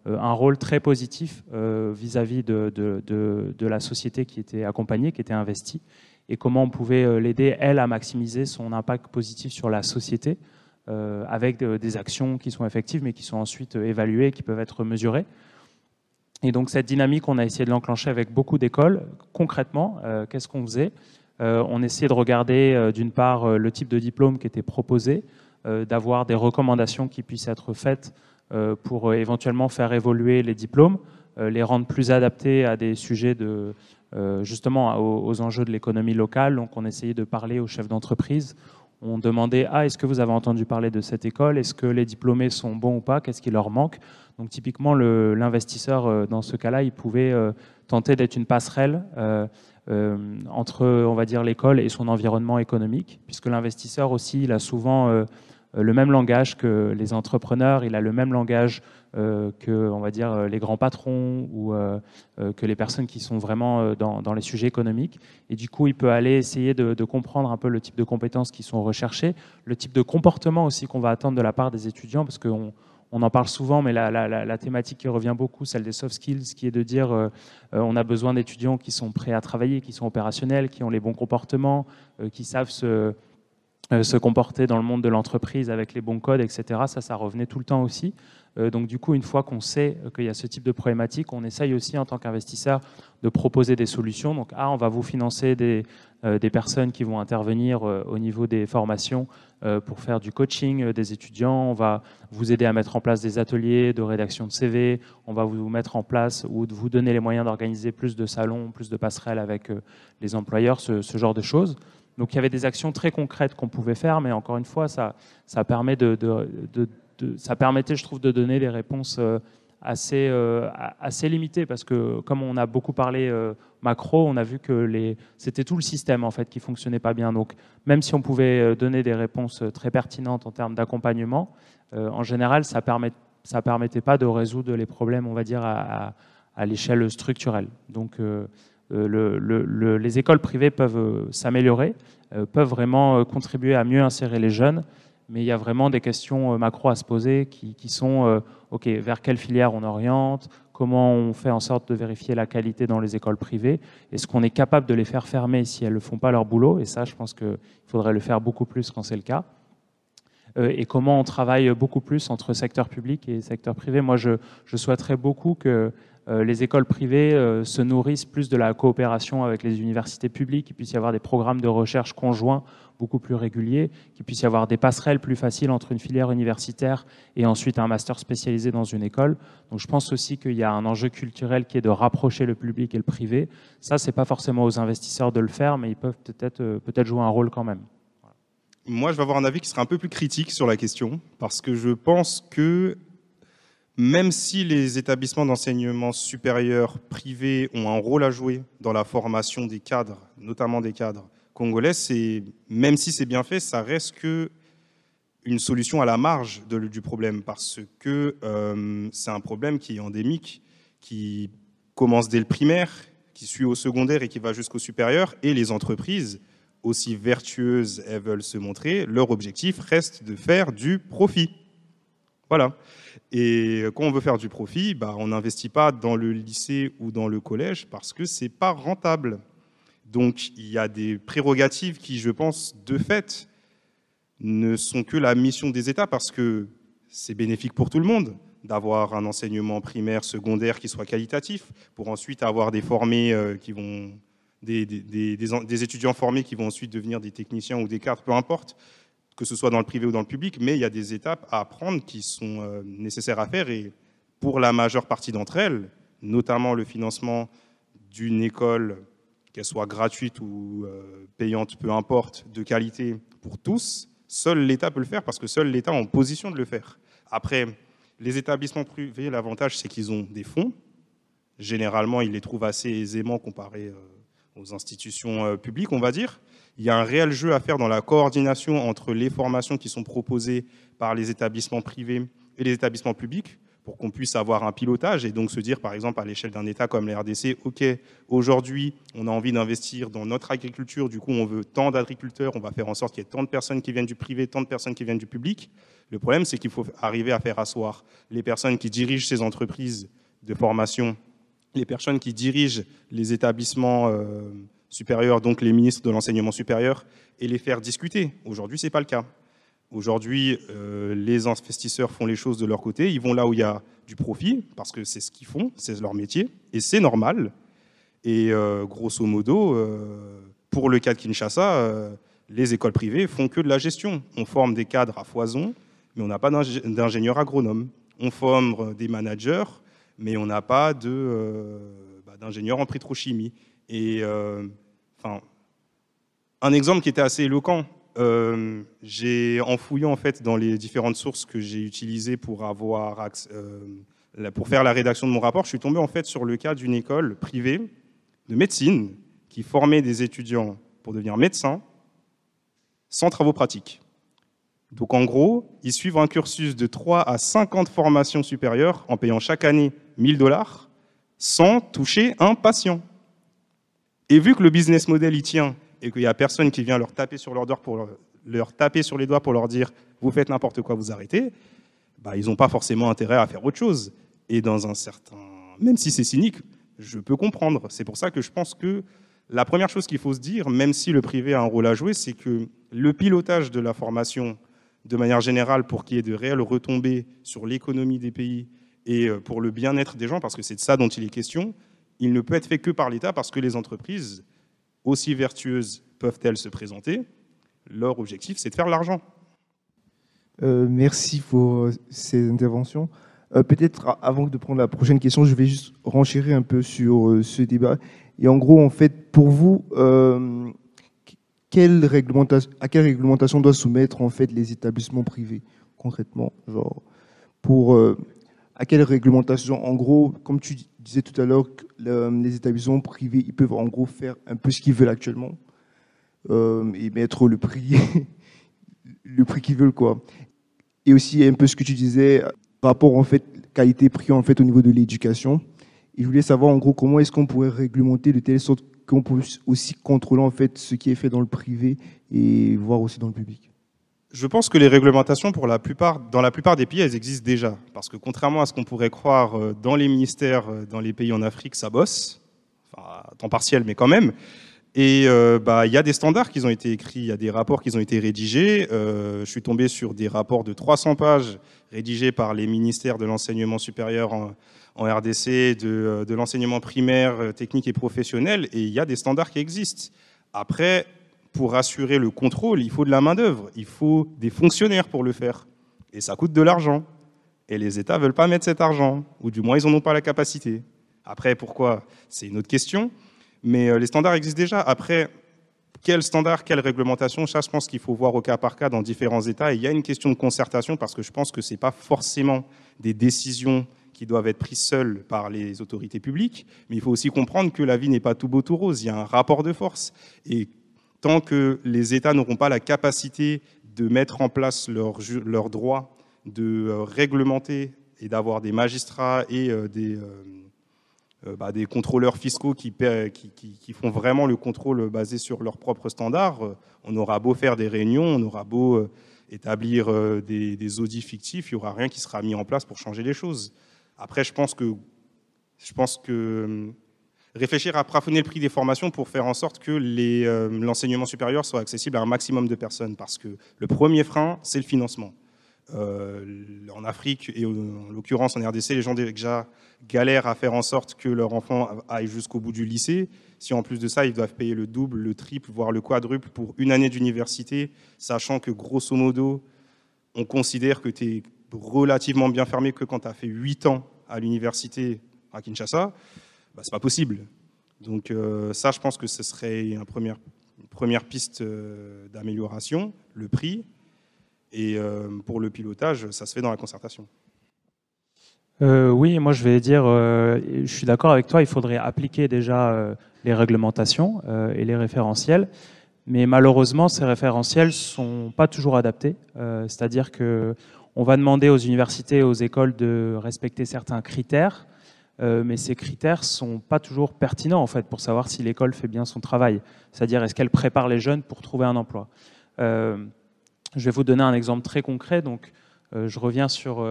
un rôle très positif vis-à-vis de, la société qui était accompagnée, qui était investie, et comment on pouvait l'aider, elle, à maximiser son impact positif sur la société, avec des actions qui sont effectives, mais qui sont ensuite évaluées, qui peuvent être mesurées. Et donc cette dynamique, on a essayé de l'enclencher avec beaucoup d'écoles. Concrètement, euh, qu'est-ce qu'on faisait? euh, On essayait de regarder euh, d'une part le type de diplôme qui était proposé, d'avoir des recommandations qui puissent être faites pour éventuellement faire évoluer les diplômes, les rendre plus adaptés à des sujets de justement aux, enjeux de l'économie locale. Donc on essayait de parler aux chefs d'entreprise. On demandait ah est-ce que vous avez entendu parler de cette école? Est-ce que les diplômés sont bons ou pas? Qu'est-ce qui leur manque? Donc typiquement, l'investisseur, euh, dans ce cas-là, il pouvait euh, tenter d'être une passerelle euh, entre, on va dire, l'école et son environnement économique, puisque l'investisseur aussi, il a souvent le même langage que les entrepreneurs, il a le même langage que, on va dire, les grands patrons ou que les personnes qui sont vraiment dans, les sujets économiques. Et du coup, il peut aller essayer de, de, comprendre un peu le type de compétences qui sont recherchées, le type de comportement aussi qu'on va attendre de la part des étudiants, parce qu'on on en parle souvent, mais la, thématique qui revient beaucoup, celle des soft skills, qui est de dire euh, euh, on a besoin d'étudiants qui sont prêts à travailler, qui sont opérationnels, qui ont les bons comportements, euh, qui savent se, se, comporter dans le monde de l'entreprise avec les bons codes, etc. Ça, ça revenait tout le temps aussi. donc du coup, une fois qu'on sait qu'il y a ce type de problématique, on essaye aussi en tant qu'investisseur de proposer des solutions. Donc, ah, on va vous financer des, personnes qui vont intervenir au niveau des formations euh, pour faire du coaching euh, des étudiants. On va vous aider à mettre en place des ateliers de rédaction de CV. On va vous mettre en place ou vous donner les moyens d'organiser plus de salons, plus de passerelles avec euh, les employeurs, ce, genre de choses. Donc il y avait des actions très concrètes qu'on pouvait faire, mais encore une fois, ça, ça, permet de, ça permettait, je trouve, de donner des réponses assez, euh, assez limité parce que comme on a beaucoup parlé euh, macro, on a vu que c'était tout le système en fait qui fonctionnait pas bien. Donc même si on pouvait euh, donner des réponses très pertinentes en termes d'accompagnement, en général ça permet ça permettait pas de résoudre les problèmes, on va dire à, l'échelle structurelle. Donc le, les écoles privées peuvent s'améliorer, peuvent vraiment contribuer à mieux insérer les jeunes mais il y a vraiment des questions euh, macro à se poser qui, sont, euh, OK, vers quelle filière on oriente, comment on fait en sorte de vérifier la qualité dans les écoles privées, est-ce qu'on est capable de les faire fermer si elles ne font pas leur boulot, et ça je pense qu'il faudrait le faire beaucoup plus quand c'est le cas, euh, et comment on travaille beaucoup plus entre secteur public et secteur privé? Moi je, je souhaiterais beaucoup que les écoles privées se nourrissent plus de la coopération avec les universités publiques, qu'il puisse y avoir des programmes de recherche conjoints beaucoup plus réguliers, qu'il puisse y avoir des passerelles plus faciles entre une filière universitaire et ensuite un master spécialisé dans une école. Donc je pense aussi qu'il y a un enjeu culturel qui est de rapprocher le public et le privé. Ça, c'est pas forcément aux investisseurs de le faire, mais ils peuvent peut-être peut-être jouer un rôle quand même. Moi, je vais avoir un avis qui sera un peu plus critique sur la question, parce que je pense que même si les établissements d'enseignement supérieur privés ont un rôle à jouer dans la formation des cadres, notamment des cadres congolais, même si c'est bien fait, ça reste que une solution à la marge du problème, parce que euh, c'est un problème qui est endémique, qui commence dès le primaire, qui suit au secondaire et qui va jusqu'au supérieur, et les entreprises, aussi vertueuses elles veulent se montrer, leur objectif reste de faire du profit. Voilà. Et quand on veut faire du profit, bah, on n'investit pas dans le lycée ou dans le collège parce que c'est pas rentable. Donc il y a des prérogatives qui, je pense, de fait, ne sont que la mission des États parce que c'est bénéfique pour tout le monde d'avoir un enseignement primaire, secondaire qui soit qualitatif, pour ensuite avoir des formés euh, des, étudiants formés qui vont ensuite devenir des techniciens ou des cadres, peu importe que ce soit dans le privé ou dans le public, mais il y a des étapes à prendre qui sont euh, nécessaires à faire et pour la majeure partie d'entre elles, notamment le financement d'une école, qu'elle soit gratuite ou euh, payante, peu importe, de qualité pour tous, seul l'État peut le faire parce que seul l'État est en position de le faire. Après, les établissements privés, l'avantage c'est qu'ils ont des fonds. Généralement, ils les trouvent assez aisément comparés euh, aux institutions publiques, on va dire il y a un réel jeu à faire dans la coordination entre les formations qui sont proposées par les établissements privés et les établissements publics pour qu'on puisse avoir un pilotage et donc se dire, par exemple, à l'échelle d'un État comme la RDC, OK, aujourd'hui, on a envie d'investir dans notre agriculture, du coup, on veut tant d'agriculteurs, on va faire en sorte qu'il y ait tant de personnes qui viennent du privé, tant de personnes qui viennent du public. Le problème, c'est qu'il faut arriver à faire asseoir les personnes qui dirigent ces entreprises de formation, les personnes qui dirigent les établissements euh, supérieurs, donc les ministres de l'enseignement supérieur, et les faire discuter. Aujourd'hui, ce n'est pas le cas. Aujourd'hui, euh, les investisseurs font les choses de leur côté, ils vont là où il y a du profit, parce que c'est ce qu'ils font, c'est leur métier, et c'est normal. Et euh, grosso modo, euh, pour le cas de Kinshasa, les écoles privées font que de la gestion. On forme des cadres à foison, mais on n'a pas d'ingénieurs agronomes. On forme des managers, mais on n'a pas bah, d'ingénieurs en pétrochimie. Et enfin, un exemple qui était assez éloquent, euh, j'ai en fouillant en fait dans les différentes sources que j'ai utilisées pour avoir euh, pour faire la rédaction de mon rapport, je suis tombé en fait sur le cas d'une école privée de médecine qui formait des étudiants pour devenir médecins sans travaux pratiques. Donc en gros, ils suivent un cursus de 3 à 50 formations supérieures en payant chaque année 1000 dollars sans toucher un patient. Et vu que le business model y tient et qu'il n'y a personne qui vient leur taper sur pour leur, taper sur les doigts pour leur dire vous faites n'importe quoi, vous arrêtez, bah, ils n'ont pas forcément intérêt à faire autre chose. Et dans un certain, même si c'est cynique, je peux comprendre. C'est pour ça que je pense que la première chose qu'il faut se dire, même si le privé a un rôle à jouer, c'est que le pilotage de la formation, de manière générale, pour qu'il y ait de réelles retombées sur l'économie des pays et euh, pour le bien-être des gens, parce que c'est de ça dont il est question, il ne peut être fait que par l'État parce que les entreprises, aussi vertueuses peuvent-elles se présenter, leur objectif, c'est de faire l'argent. Euh, merci pour euh, ces interventions. Euh, peut-être avant de prendre la prochaine question, je vais juste renchérir un peu sur ce débat. Et en gros, en fait, pour vous, à quelle réglementation doivent soumettre en fait les établissements privés concrètement, genre pour à quelle réglementation? En gros, comme tu disais tout à l'heure, les établissements privés, ils peuvent en gros faire un peu ce qu'ils veulent actuellement euh, et mettre le prix, le prix qu'ils veulent quoi. Et aussi un peu ce que tu disais, rapport en fait qualité-prix en fait au niveau de l'éducation. Et je voulais savoir en gros comment est-ce qu'on pourrait réglementer de telle sorte qu'on puisse aussi contrôler en fait ce qui est fait dans le privé et voir aussi dans le public. Je pense que les réglementations, pour la plupart, dans la plupart des pays, elles existent déjà. Parce que contrairement à ce qu'on pourrait croire euh, dans les ministères, euh, dans les pays en Afrique, ça bosse. Enfin, à temps partiel, mais quand même. Et euh, bah, il y a des standards qui ont été écrits, il y a des rapports qui ont été rédigés. Je suis tombé sur des rapports de 300 pages rédigés par les ministères de l'enseignement supérieur en, RDC, de, de l'enseignement primaire, technique et professionnel, et il y a des standards qui existent. Après, pour assurer le contrôle, il faut de la main-d'œuvre, il faut des fonctionnaires pour le faire. Et ça coûte de l'argent. Et les États ne veulent pas mettre cet argent, ou du moins ils n'en ont pas la capacité. Après, pourquoi? C'est une autre question. Mais euh, les standards existent déjà. Après, quel standard, quelle réglementation, ça, je pense qu'il faut voir au cas par cas dans différents États. Et il y a une question de concertation parce que je pense que ce n'est pas forcément des décisions qui doivent être prises seules par les autorités publiques, mais il faut aussi comprendre que la vie n'est pas tout beau tout rose. Il y a un rapport de force. Et tant que les États n'auront pas la capacité de mettre en place leurs leur droits, de euh, réglementer et d'avoir des magistrats et euh, des, euh, bah, des contrôleurs fiscaux qui, qui, qui, font vraiment le contrôle basé sur leurs propres standards, on aura beau faire des réunions, on aura beau établir des, des audits fictifs, il n'y aura rien qui sera mis en place pour changer les choses. Après, je pense que, je pense que réfléchir à plafonner le prix des formations pour faire en sorte que euh, l'enseignement supérieur soit accessible à un maximum de personnes. Parce que le premier frein, c'est le financement. Euh, en Afrique, et en l'occurrence en RDC, les gens déjà galèrent à faire en sorte que leur enfant aille jusqu'au bout du lycée. Si en plus de ça, ils doivent payer le double, le triple, voire le quadruple pour une année d'université, sachant que grosso modo, on considère que tu es relativement bien fermé que quand tu as fait 8 ans à l'université à Kinshasa, bah, c'est pas possible. Donc euh, ça, je pense que ce serait une première, première piste euh, d'amélioration, le prix. Et euh, pour le pilotage, ça se fait dans la concertation. oui, moi je vais dire, je suis d'accord avec toi, il faudrait appliquer déjà les réglementations et les référentiels. Mais malheureusement, ces référentiels ne sont pas toujours adaptés. C'est-à-dire qu'on va demander aux universités et aux écoles de respecter certains critères euh, mais ces critères sont pas toujours pertinents en fait pour savoir si l'école fait bien son travail. C'est-à-dire est-ce qu'elle prépare les jeunes pour trouver un emploi? Euh, je vais vous donner un exemple très concret. Donc, euh, je reviens sur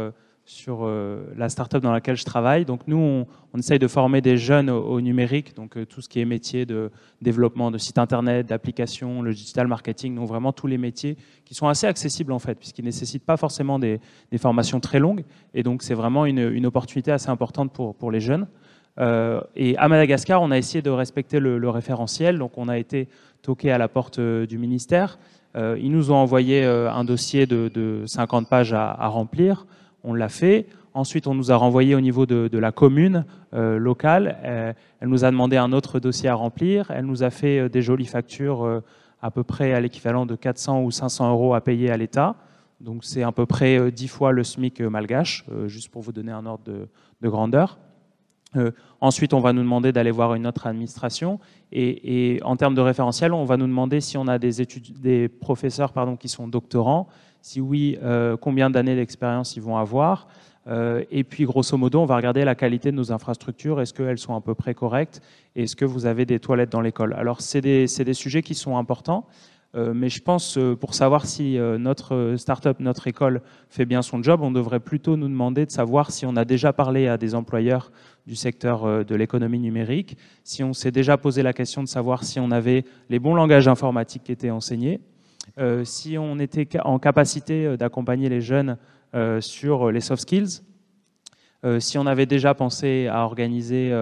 sur euh, la start-up dans laquelle je travaille. Donc nous, on, essaye de former des jeunes au, numérique, donc euh, tout ce qui est métier de développement de sites internet, d'applications, le digital marketing, donc vraiment tous les métiers qui sont assez accessibles en fait, puisqu'ils ne nécessitent pas forcément des, formations très longues. Et donc c'est vraiment une, opportunité assez importante pour, pour les jeunes. Euh, et à Madagascar, on a essayé de respecter le, référentiel, donc on a été toqué à la porte du ministère. ils nous ont envoyé un dossier de, 50 pages à remplir on l'a fait. Ensuite, on nous a renvoyé au niveau de, la commune euh, locale. Euh, elle nous a demandé un autre dossier à remplir. Elle nous a fait euh, des jolies factures à peu près à l'équivalent de 400 ou 500 euros à payer à l'État. Donc c'est à peu près 10 fois le SMIC malgache, juste pour vous donner un ordre de, grandeur. ensuite, on va nous demander d'aller voir une autre administration. Et, en termes de référentiel, on va nous demander si on a des, des professeurs pardon, qui sont doctorants si oui, euh, combien d'années d'expérience ils vont avoir euh, et puis, grosso modo, on va regarder la qualité de nos infrastructures. Est-ce qu'elles sont à peu près correctes? Est-ce que vous avez des toilettes dans l'école? Alors, c'est des, des, sujets qui sont importants. Euh, mais je pense, pour savoir si notre start-up, notre école fait bien son job, on devrait plutôt nous demander de savoir si on a déjà parlé à des employeurs du secteur de l'économie numérique, si on s'est déjà posé la question de savoir si on avait les bons langages informatiques qui étaient enseignés, euh, si on était en capacité euh, d'accompagner les jeunes euh, sur les soft skills, si on avait déjà pensé à organiser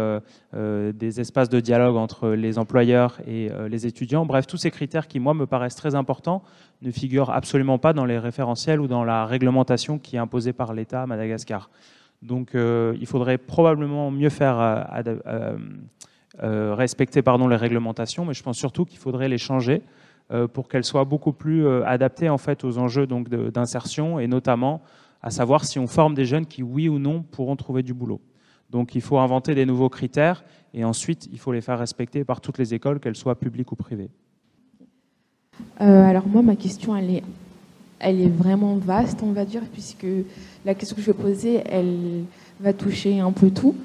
des espaces de dialogue entre les employeurs et les étudiants. Bref, tous ces critères qui, moi, me paraissent très importants ne figurent absolument pas dans les référentiels ou dans la réglementation qui est imposée par l'État à Madagascar. Donc, il faudrait probablement mieux faire respecter pardon, les réglementations, mais je pense surtout qu'il faudrait les changer pour qu'elle soit beaucoup plus euh, adaptée en fait aux enjeux donc d'insertion et notamment à savoir si on forme des jeunes qui oui ou non pourront trouver du boulot. Donc il faut inventer des nouveaux critères et ensuite il faut les faire respecter par toutes les écoles, qu'elles soient publiques ou privées. Euh, alors moi ma question elle est, elle est vraiment vaste on va dire puisque la question que je vais poser elle va toucher un peu tout.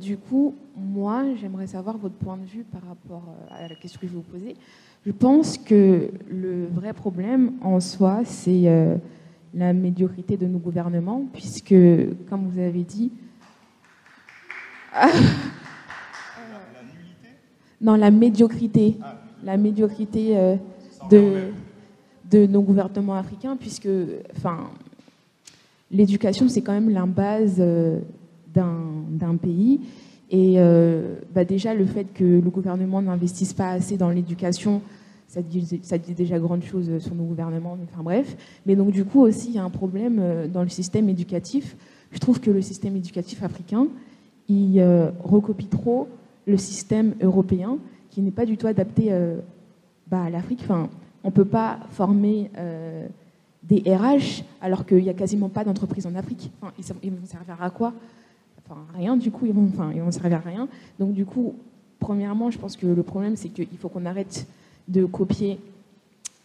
du coup moi j'aimerais savoir votre point de vue par rapport à la question que je vais vous poser. Je pense que le vrai problème en soi, c'est euh, la médiocrité de nos gouvernements, puisque, comme vous avez dit, Non, la médiocrité. La médiocrité euh, de, de nos gouvernements africains, puisque enfin, l'éducation, c'est quand même la base euh, d'un pays. Et euh, bah déjà, le fait que le gouvernement n'investisse pas assez dans l'éducation, ça dit, déjà grande chose sur nos gouvernements, enfin bref. Mais donc du coup aussi, il y a un problème dans le système éducatif. Je trouve que le système éducatif africain, il recopie trop le système européen, qui n'est pas du tout adapté euh, bah, à l'Afrique. Enfin, on ne peut pas former euh, des RH alors qu'il n'y a quasiment pas d'entreprise en Afrique. Enfin, ils, vont servir à quoi? Enfin, rien du coup, ils vont, enfin, ils vont servir à rien. Donc du coup, premièrement, je pense que le problème, c'est qu'il faut qu'on arrête de copier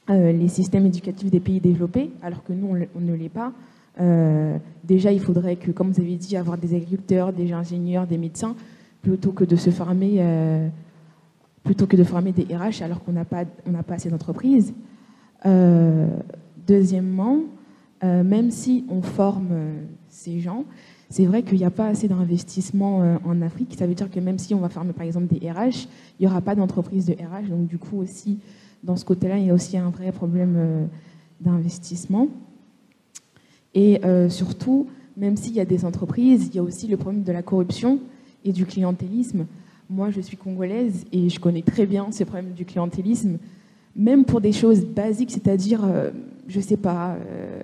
euh, les systèmes éducatifs des pays développés, alors que nous, on, ne l'est pas. déjà, il faudrait que, comme vous avez dit, avoir des agriculteurs, des ingénieurs, des médecins plutôt que de se former, euh, plutôt que de former des RH alors qu'on n'a pas, on n'a pas assez d'entreprises. Euh, deuxièmement, euh, même si on forme ces gens, c'est vrai qu'il n'y a pas assez d'investissement en Afrique. Ça veut dire que même si on va former par exemple des RH, il n'y aura pas d'entreprise de RH. Donc du coup aussi, dans ce côté-là, il y a aussi un vrai problème d'investissement. Et surtout, même s'il y a des entreprises, il y a aussi le problème de la corruption et du clientélisme. Moi, je suis congolaise et je connais très bien ce problème du clientélisme, même pour des choses basiques, c'est-à-dire, euh, je sais pas, euh,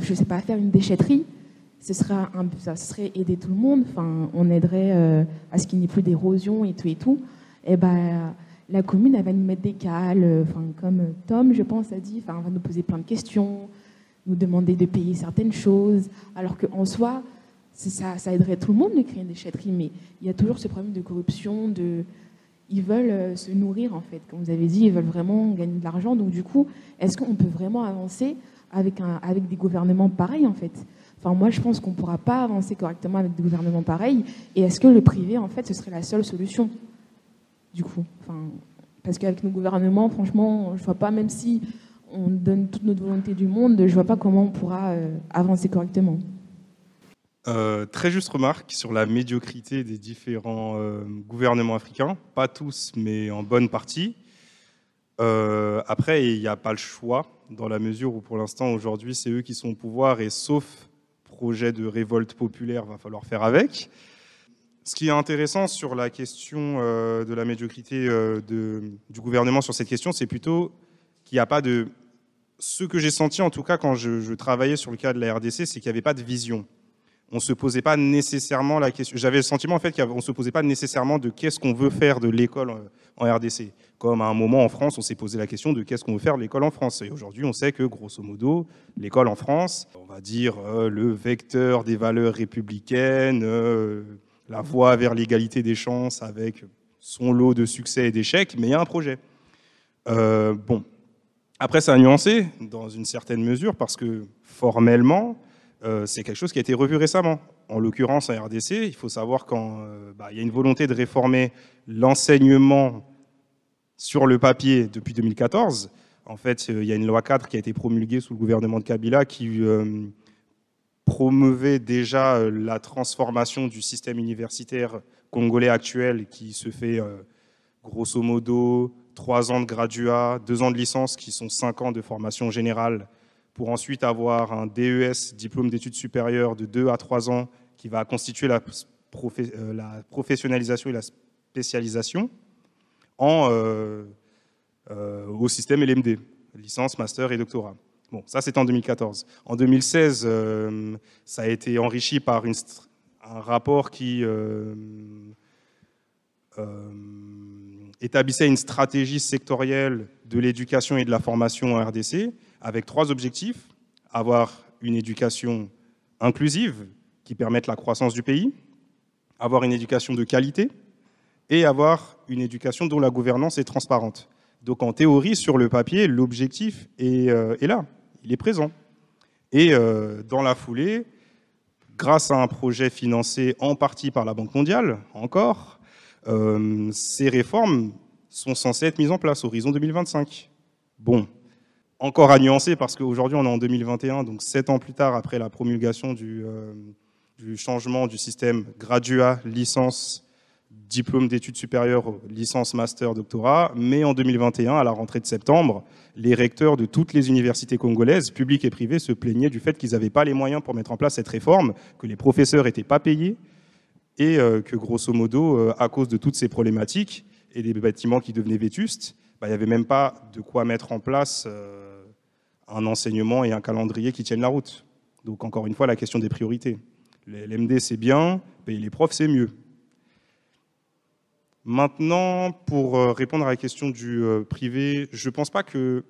je sais pas, faire une déchetterie. Ce serait, un, ça serait aider tout le monde. Enfin, on aiderait euh, à ce qu'il n'y ait plus d'érosion et tout et tout. Et eh ben, la commune, elle va nous mettre des cales. Enfin, comme Tom, je pense, a dit. Enfin, va nous poser plein de questions, nous demander de payer certaines choses, alors qu'en soi, ça, ça, aiderait tout le monde de créer une déchetterie, mais il y a toujours ce problème de corruption, de... Ils veulent euh, se nourrir, en fait. Comme vous avez dit, ils veulent vraiment gagner de l'argent. Donc, du coup, est-ce qu'on peut vraiment avancer avec, un, avec des gouvernements pareils, en fait? Enfin, moi, je pense qu'on ne pourra pas avancer correctement avec des gouvernements pareils. Et est-ce que le privé, en fait, ce serait la seule solution Du coup, enfin, parce qu'avec nos gouvernements, franchement, je ne vois pas, même si on donne toute notre volonté du monde, je ne vois pas comment on pourra euh, avancer correctement. Euh, très juste remarque sur la médiocrité des différents euh, gouvernements africains, pas tous, mais en bonne partie. Après, il n'y a pas le choix, dans la mesure où pour l'instant, aujourd'hui, c'est eux qui sont au pouvoir, et sauf projet de révolte populaire, va falloir faire avec. Ce qui est intéressant sur la question de la médiocrité du gouvernement sur cette question, c'est plutôt qu'il n'y a pas de... Ce que j'ai senti, en tout cas, quand je, je travaillais sur le cas de la RDC, c'est qu'il n'y avait pas de vision on se posait pas nécessairement la question. J'avais le sentiment en fait qu'on se posait pas nécessairement de qu'est-ce qu'on veut faire de l'école en RDC. Comme à un moment en France, on s'est posé la question de qu'est-ce qu'on veut faire de l'école en France. Et aujourd'hui, on sait que grosso modo, l'école en France, on va dire euh, le vecteur des valeurs républicaines, euh, la voie vers l'égalité des chances avec son lot de succès et d'échecs, mais il y a un projet. Euh, bon, après, ça a nuancé dans une certaine mesure parce que formellement, c'est quelque chose qui a été revu récemment. En l'occurrence, en RDC, il faut savoir qu'il euh, bah, y a une volonté de réformer l'enseignement sur le papier depuis 2014. En fait, euh, il y a une loi 4 qui a été promulguée sous le gouvernement de Kabila qui promeuvait déjà la transformation du système universitaire congolais actuel qui se fait grosso modo trois ans de graduat, deux ans de licence qui sont cinq ans de formation générale pour ensuite avoir un DES, diplôme d'études supérieures, de 2 à 3 ans, qui va constituer la, euh, professionnalisation et la spécialisation euh, euh, au système LMD, licence, master et doctorat. Bon, ça c'était en 2014. En 2016, ça a été enrichi par un rapport qui établissait une stratégie sectorielle de l'éducation et de la formation en RDC, avec trois objectifs. Avoir une éducation inclusive qui permette la croissance du pays, avoir une éducation de qualité et avoir une éducation dont la gouvernance est transparente. Donc en théorie, sur le papier, l'objectif est, euh, là, il est présent. Et euh, dans la foulée, grâce à un projet financé en partie par la Banque mondiale, encore, euh, ces réformes sont censées être mises en place, horizon 2025. Bon, encore à nuancer parce qu'aujourd'hui on est en 2021, donc sept ans plus tard après la promulgation du, euh, changement du système graduat, licence, diplôme d'études supérieures, licence, master, doctorat, mais en 2021, à la rentrée de septembre, les recteurs de toutes les universités congolaises, publiques et privées, se plaignaient du fait qu'ils n'avaient pas les moyens pour mettre en place cette réforme, que les professeurs n'étaient pas payés, et euh, que grosso modo, euh, à cause de toutes ces problématiques et des bâtiments qui devenaient vétustes, bah, il n'y avait même pas de quoi mettre en place un enseignement et un calendrier qui tiennent la route. Donc encore une fois, la question des priorités. L'MD, c'est bien, payer les profs, c'est mieux. Maintenant, pour euh, répondre à la question du euh, privé, je ne pense pas que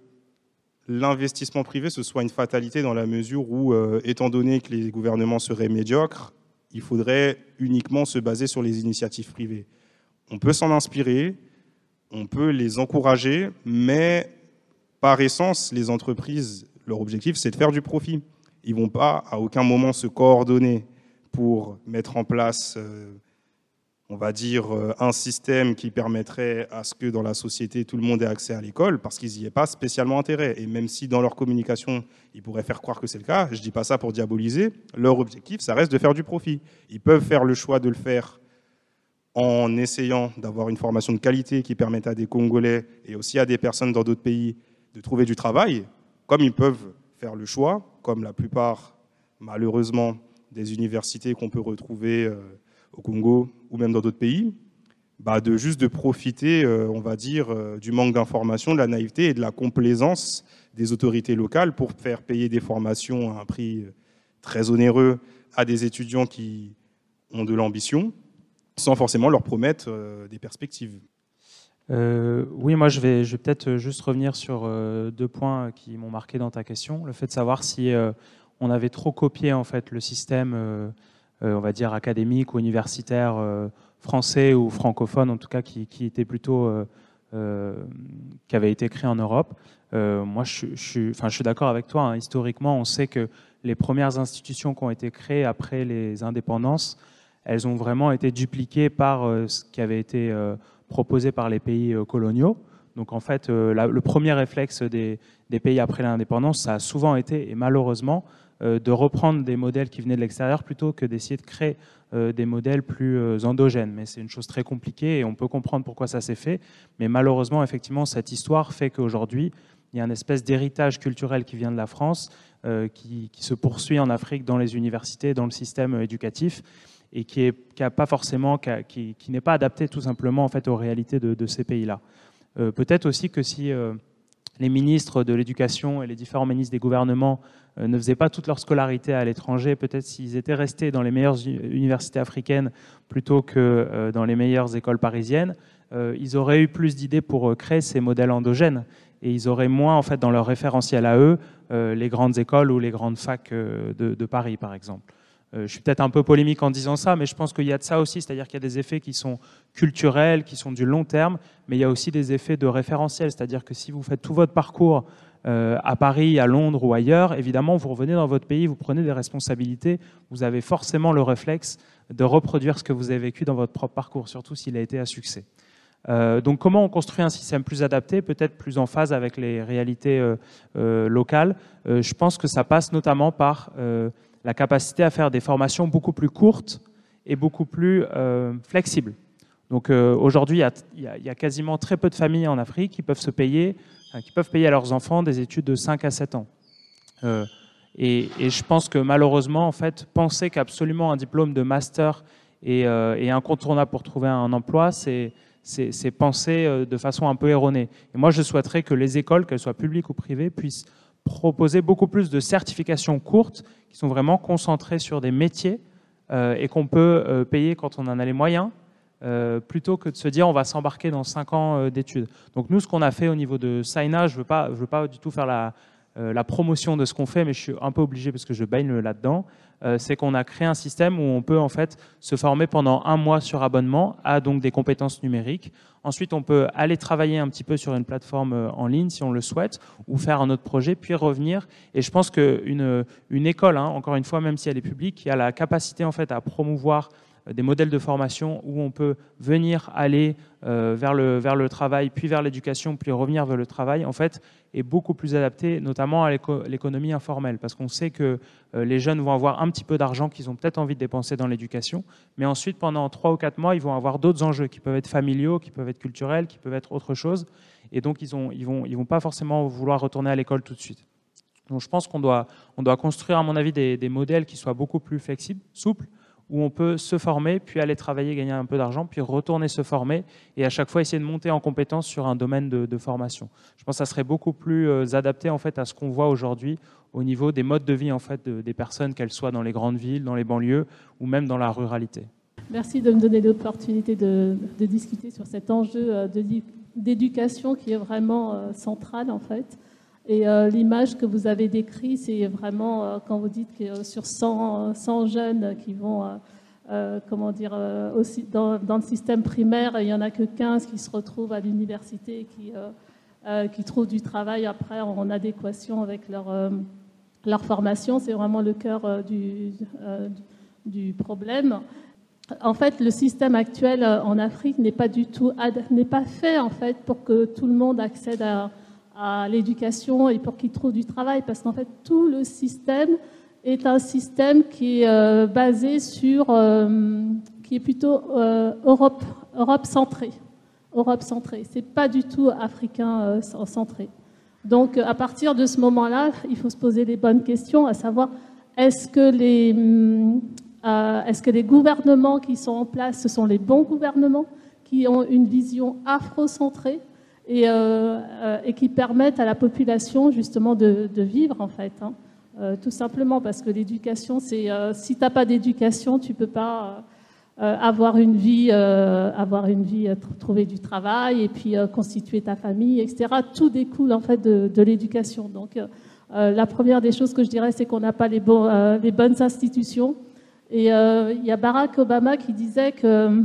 l'investissement privé, ce soit une fatalité dans la mesure où, euh, étant donné que les gouvernements seraient médiocres, il faudrait uniquement se baser sur les initiatives privées. On peut s'en inspirer, on peut les encourager, mais par essence, les entreprises, leur objectif, c'est de faire du profit. Ils vont pas à aucun moment se coordonner pour mettre en place on va dire, euh, un système qui permettrait à ce que dans la société, tout le monde ait accès à l'école, parce qu'ils n'y aient pas spécialement intérêt. Et même si dans leur communication, ils pourraient faire croire que c'est le cas, je ne dis pas ça pour diaboliser, leur objectif, ça reste de faire du profit. Ils peuvent faire le choix de le faire en essayant d'avoir une formation de qualité qui permette à des Congolais et aussi à des personnes dans d'autres pays de trouver du travail, comme ils peuvent faire le choix, comme la plupart, malheureusement, des universités qu'on peut retrouver euh, au Congo ou même dans d'autres pays, bah de juste de profiter, euh, on va dire, euh, du manque d'information, de la naïveté et de la complaisance des autorités locales pour faire payer des formations à un prix très onéreux à des étudiants qui ont de l'ambition, sans forcément leur promettre des perspectives. Oui, moi je vais, je peut-être juste revenir sur deux points qui m'ont marqué dans ta question. Le fait de savoir si on avait trop copié en fait le système euh, on va dire, académique ou universitaire euh, français ou francophone, en tout cas, qui, était plutôt euh, qui avait été créé en Europe. moi, je, suis, enfin, je suis d'accord avec toi. Hein. Historiquement, on sait que les premières institutions qui ont été créées après les indépendances, elles ont vraiment été dupliquées par ce qui avait été proposé par les pays coloniaux. Donc en fait, le premier réflexe des, pays après l'indépendance, ça a souvent été, et malheureusement, euh, de reprendre des modèles qui venaient de l'extérieur plutôt que d'essayer de créer euh, des modèles plus euh, endogènes. Mais c'est une chose très compliquée et on peut comprendre pourquoi ça s'est fait. Mais malheureusement, effectivement, cette histoire fait qu'aujourd'hui, il y a une espèce d'héritage culturel qui vient de la France, qui, se poursuit en Afrique dans les universités, dans le système éducatif, et qui n'est pas forcément, adapté tout simplement en fait aux réalités de, ces pays-là. Peut-être aussi que si les ministres de l'éducation et les différents ministres des gouvernements euh, ne faisaient pas toute leur scolarité à l'étranger, peut-être s'ils étaient restés dans les meilleures universités africaines plutôt que euh, dans les meilleures écoles parisiennes, euh, ils auraient eu plus d'idées pour créer ces modèles endogènes et ils auraient moins en fait dans leur référentiel à eux les grandes écoles ou les grandes facs de Paris par exemple. Euh, je suis peut-être un peu polémique en disant ça, mais je pense qu'il y a de ça aussi, c'est-à-dire qu'il y a des effets qui sont culturels, qui sont du long terme, mais il y a aussi des effets de référentiel, c'est-à-dire que si vous faites tout votre parcours euh, à Paris, à Londres ou ailleurs, évidemment, vous revenez dans votre pays, vous prenez des responsabilités, vous avez forcément le réflexe de reproduire ce que vous avez vécu dans votre propre parcours, surtout s'il a été à succès. Euh, donc comment on construit un système plus adapté, peut-être plus en phase avec les réalités locales? Je pense que ça passe notamment par la capacité à faire des formations beaucoup plus courtes et beaucoup plus euh, flexibles. Donc euh, aujourd'hui, il y, a quasiment très peu de familles en Afrique qui peuvent se payer, qui peuvent payer à leurs enfants des études de 5 à 7 ans. Euh, et, je pense que malheureusement, en fait, penser qu'absolument un diplôme de master est, est, incontournable pour trouver un emploi, c'est penser de façon un peu erronée. Et moi, je souhaiterais que les écoles, qu'elles soient publiques ou privées, puissent proposer beaucoup plus de certifications courtes qui sont vraiment concentrées sur des métiers euh, et qu'on peut euh, payer quand on en a les moyens, euh, plutôt que de se dire on va s'embarquer dans 5 ans d'études. Donc nous, ce qu'on a fait au niveau de Saina, je ne veux, pas, veux pas du tout faire la, la promotion de ce qu'on fait, mais je suis un peu obligé parce que je baigne là-dedans, c'est qu'on a créé un système où on peut en fait se former pendant un mois sur abonnement à donc des compétences numériques. Ensuite, on peut aller travailler un petit peu sur une plateforme euh, en ligne si on le souhaite, ou faire un autre projet, puis revenir. Et je pense qu'une une école, hein, encore une fois, même si elle est publique, qui a la capacité en fait à promouvoir des modèles de formation où on peut venir aller vers, le, vers le travail, puis vers l'éducation, puis revenir vers le travail, en fait, est beaucoup plus adapté, notamment à l'économie informelle, parce qu'on sait que les jeunes vont avoir un petit peu d'argent qu'ils ont peut-être envie de dépenser dans l'éducation, mais ensuite, pendant trois ou quatre mois, ils vont avoir d'autres enjeux qui peuvent être familiaux, qui peuvent être culturels, qui peuvent être autre chose, et donc ils ne ils vont, ils vont pas forcément vouloir retourner à l'école tout de suite. Donc je pense qu'on doit, on doit construire, à mon avis, des, modèles qui soient beaucoup plus flexibles, souples, où on peut se former, puis aller travailler, gagner un peu d'argent, puis retourner se former, et à chaque fois essayer de monter en compétence sur un domaine de, formation. Je pense que ça serait beaucoup plus euh, adapté en fait à ce qu'on voit aujourd'hui au niveau des modes de vie en fait des personnes, qu'elles soient dans les grandes villes, dans les banlieues ou même dans la ruralité. Merci de me donner l'opportunité de, discuter sur cet enjeu euh, d'éducation qui est vraiment euh, central en fait. Et euh, l'image que vous avez décrite, c'est vraiment euh, quand vous dites que sur 100, 100 jeunes qui vont, euh, comment dire, dans, le système primaire, il n'y en a que 15 qui se retrouvent à l'université, qui, qui trouvent du travail après en adéquation avec leur, leur formation. C'est vraiment le cœur du, du problème. En fait, le système actuel en Afrique n'est pas du tout n'est pas fait en fait pour que tout le monde accède à à l'éducation et pour qu'ils trouvent du travail, parce qu'en fait, tout le système est un système qui est euh, basé sur, euh, qui est plutôt euh, Europe, Europe centré. Europe centré. C'est pas du tout africain centré. Donc, à partir de ce moment-là, il faut se poser les bonnes questions, à savoir est-ce que les, est-ce que les gouvernements qui sont en place, ce sont les bons gouvernements qui ont une vision afro-centrée et, euh, euh, et, qui permettent à la population justement de, vivre en fait. Hein. Euh, tout simplement parce que l'éducation, c'est si tu n'as pas d'éducation, tu peux pas avoir une vie, avoir une vie, trouver du travail et puis constituer ta famille, etc. Tout découle en fait de, l'éducation. Donc la première des choses que je dirais, c'est qu'on n'a pas les, bonnes institutions. Et il y a Barack Obama qui disait que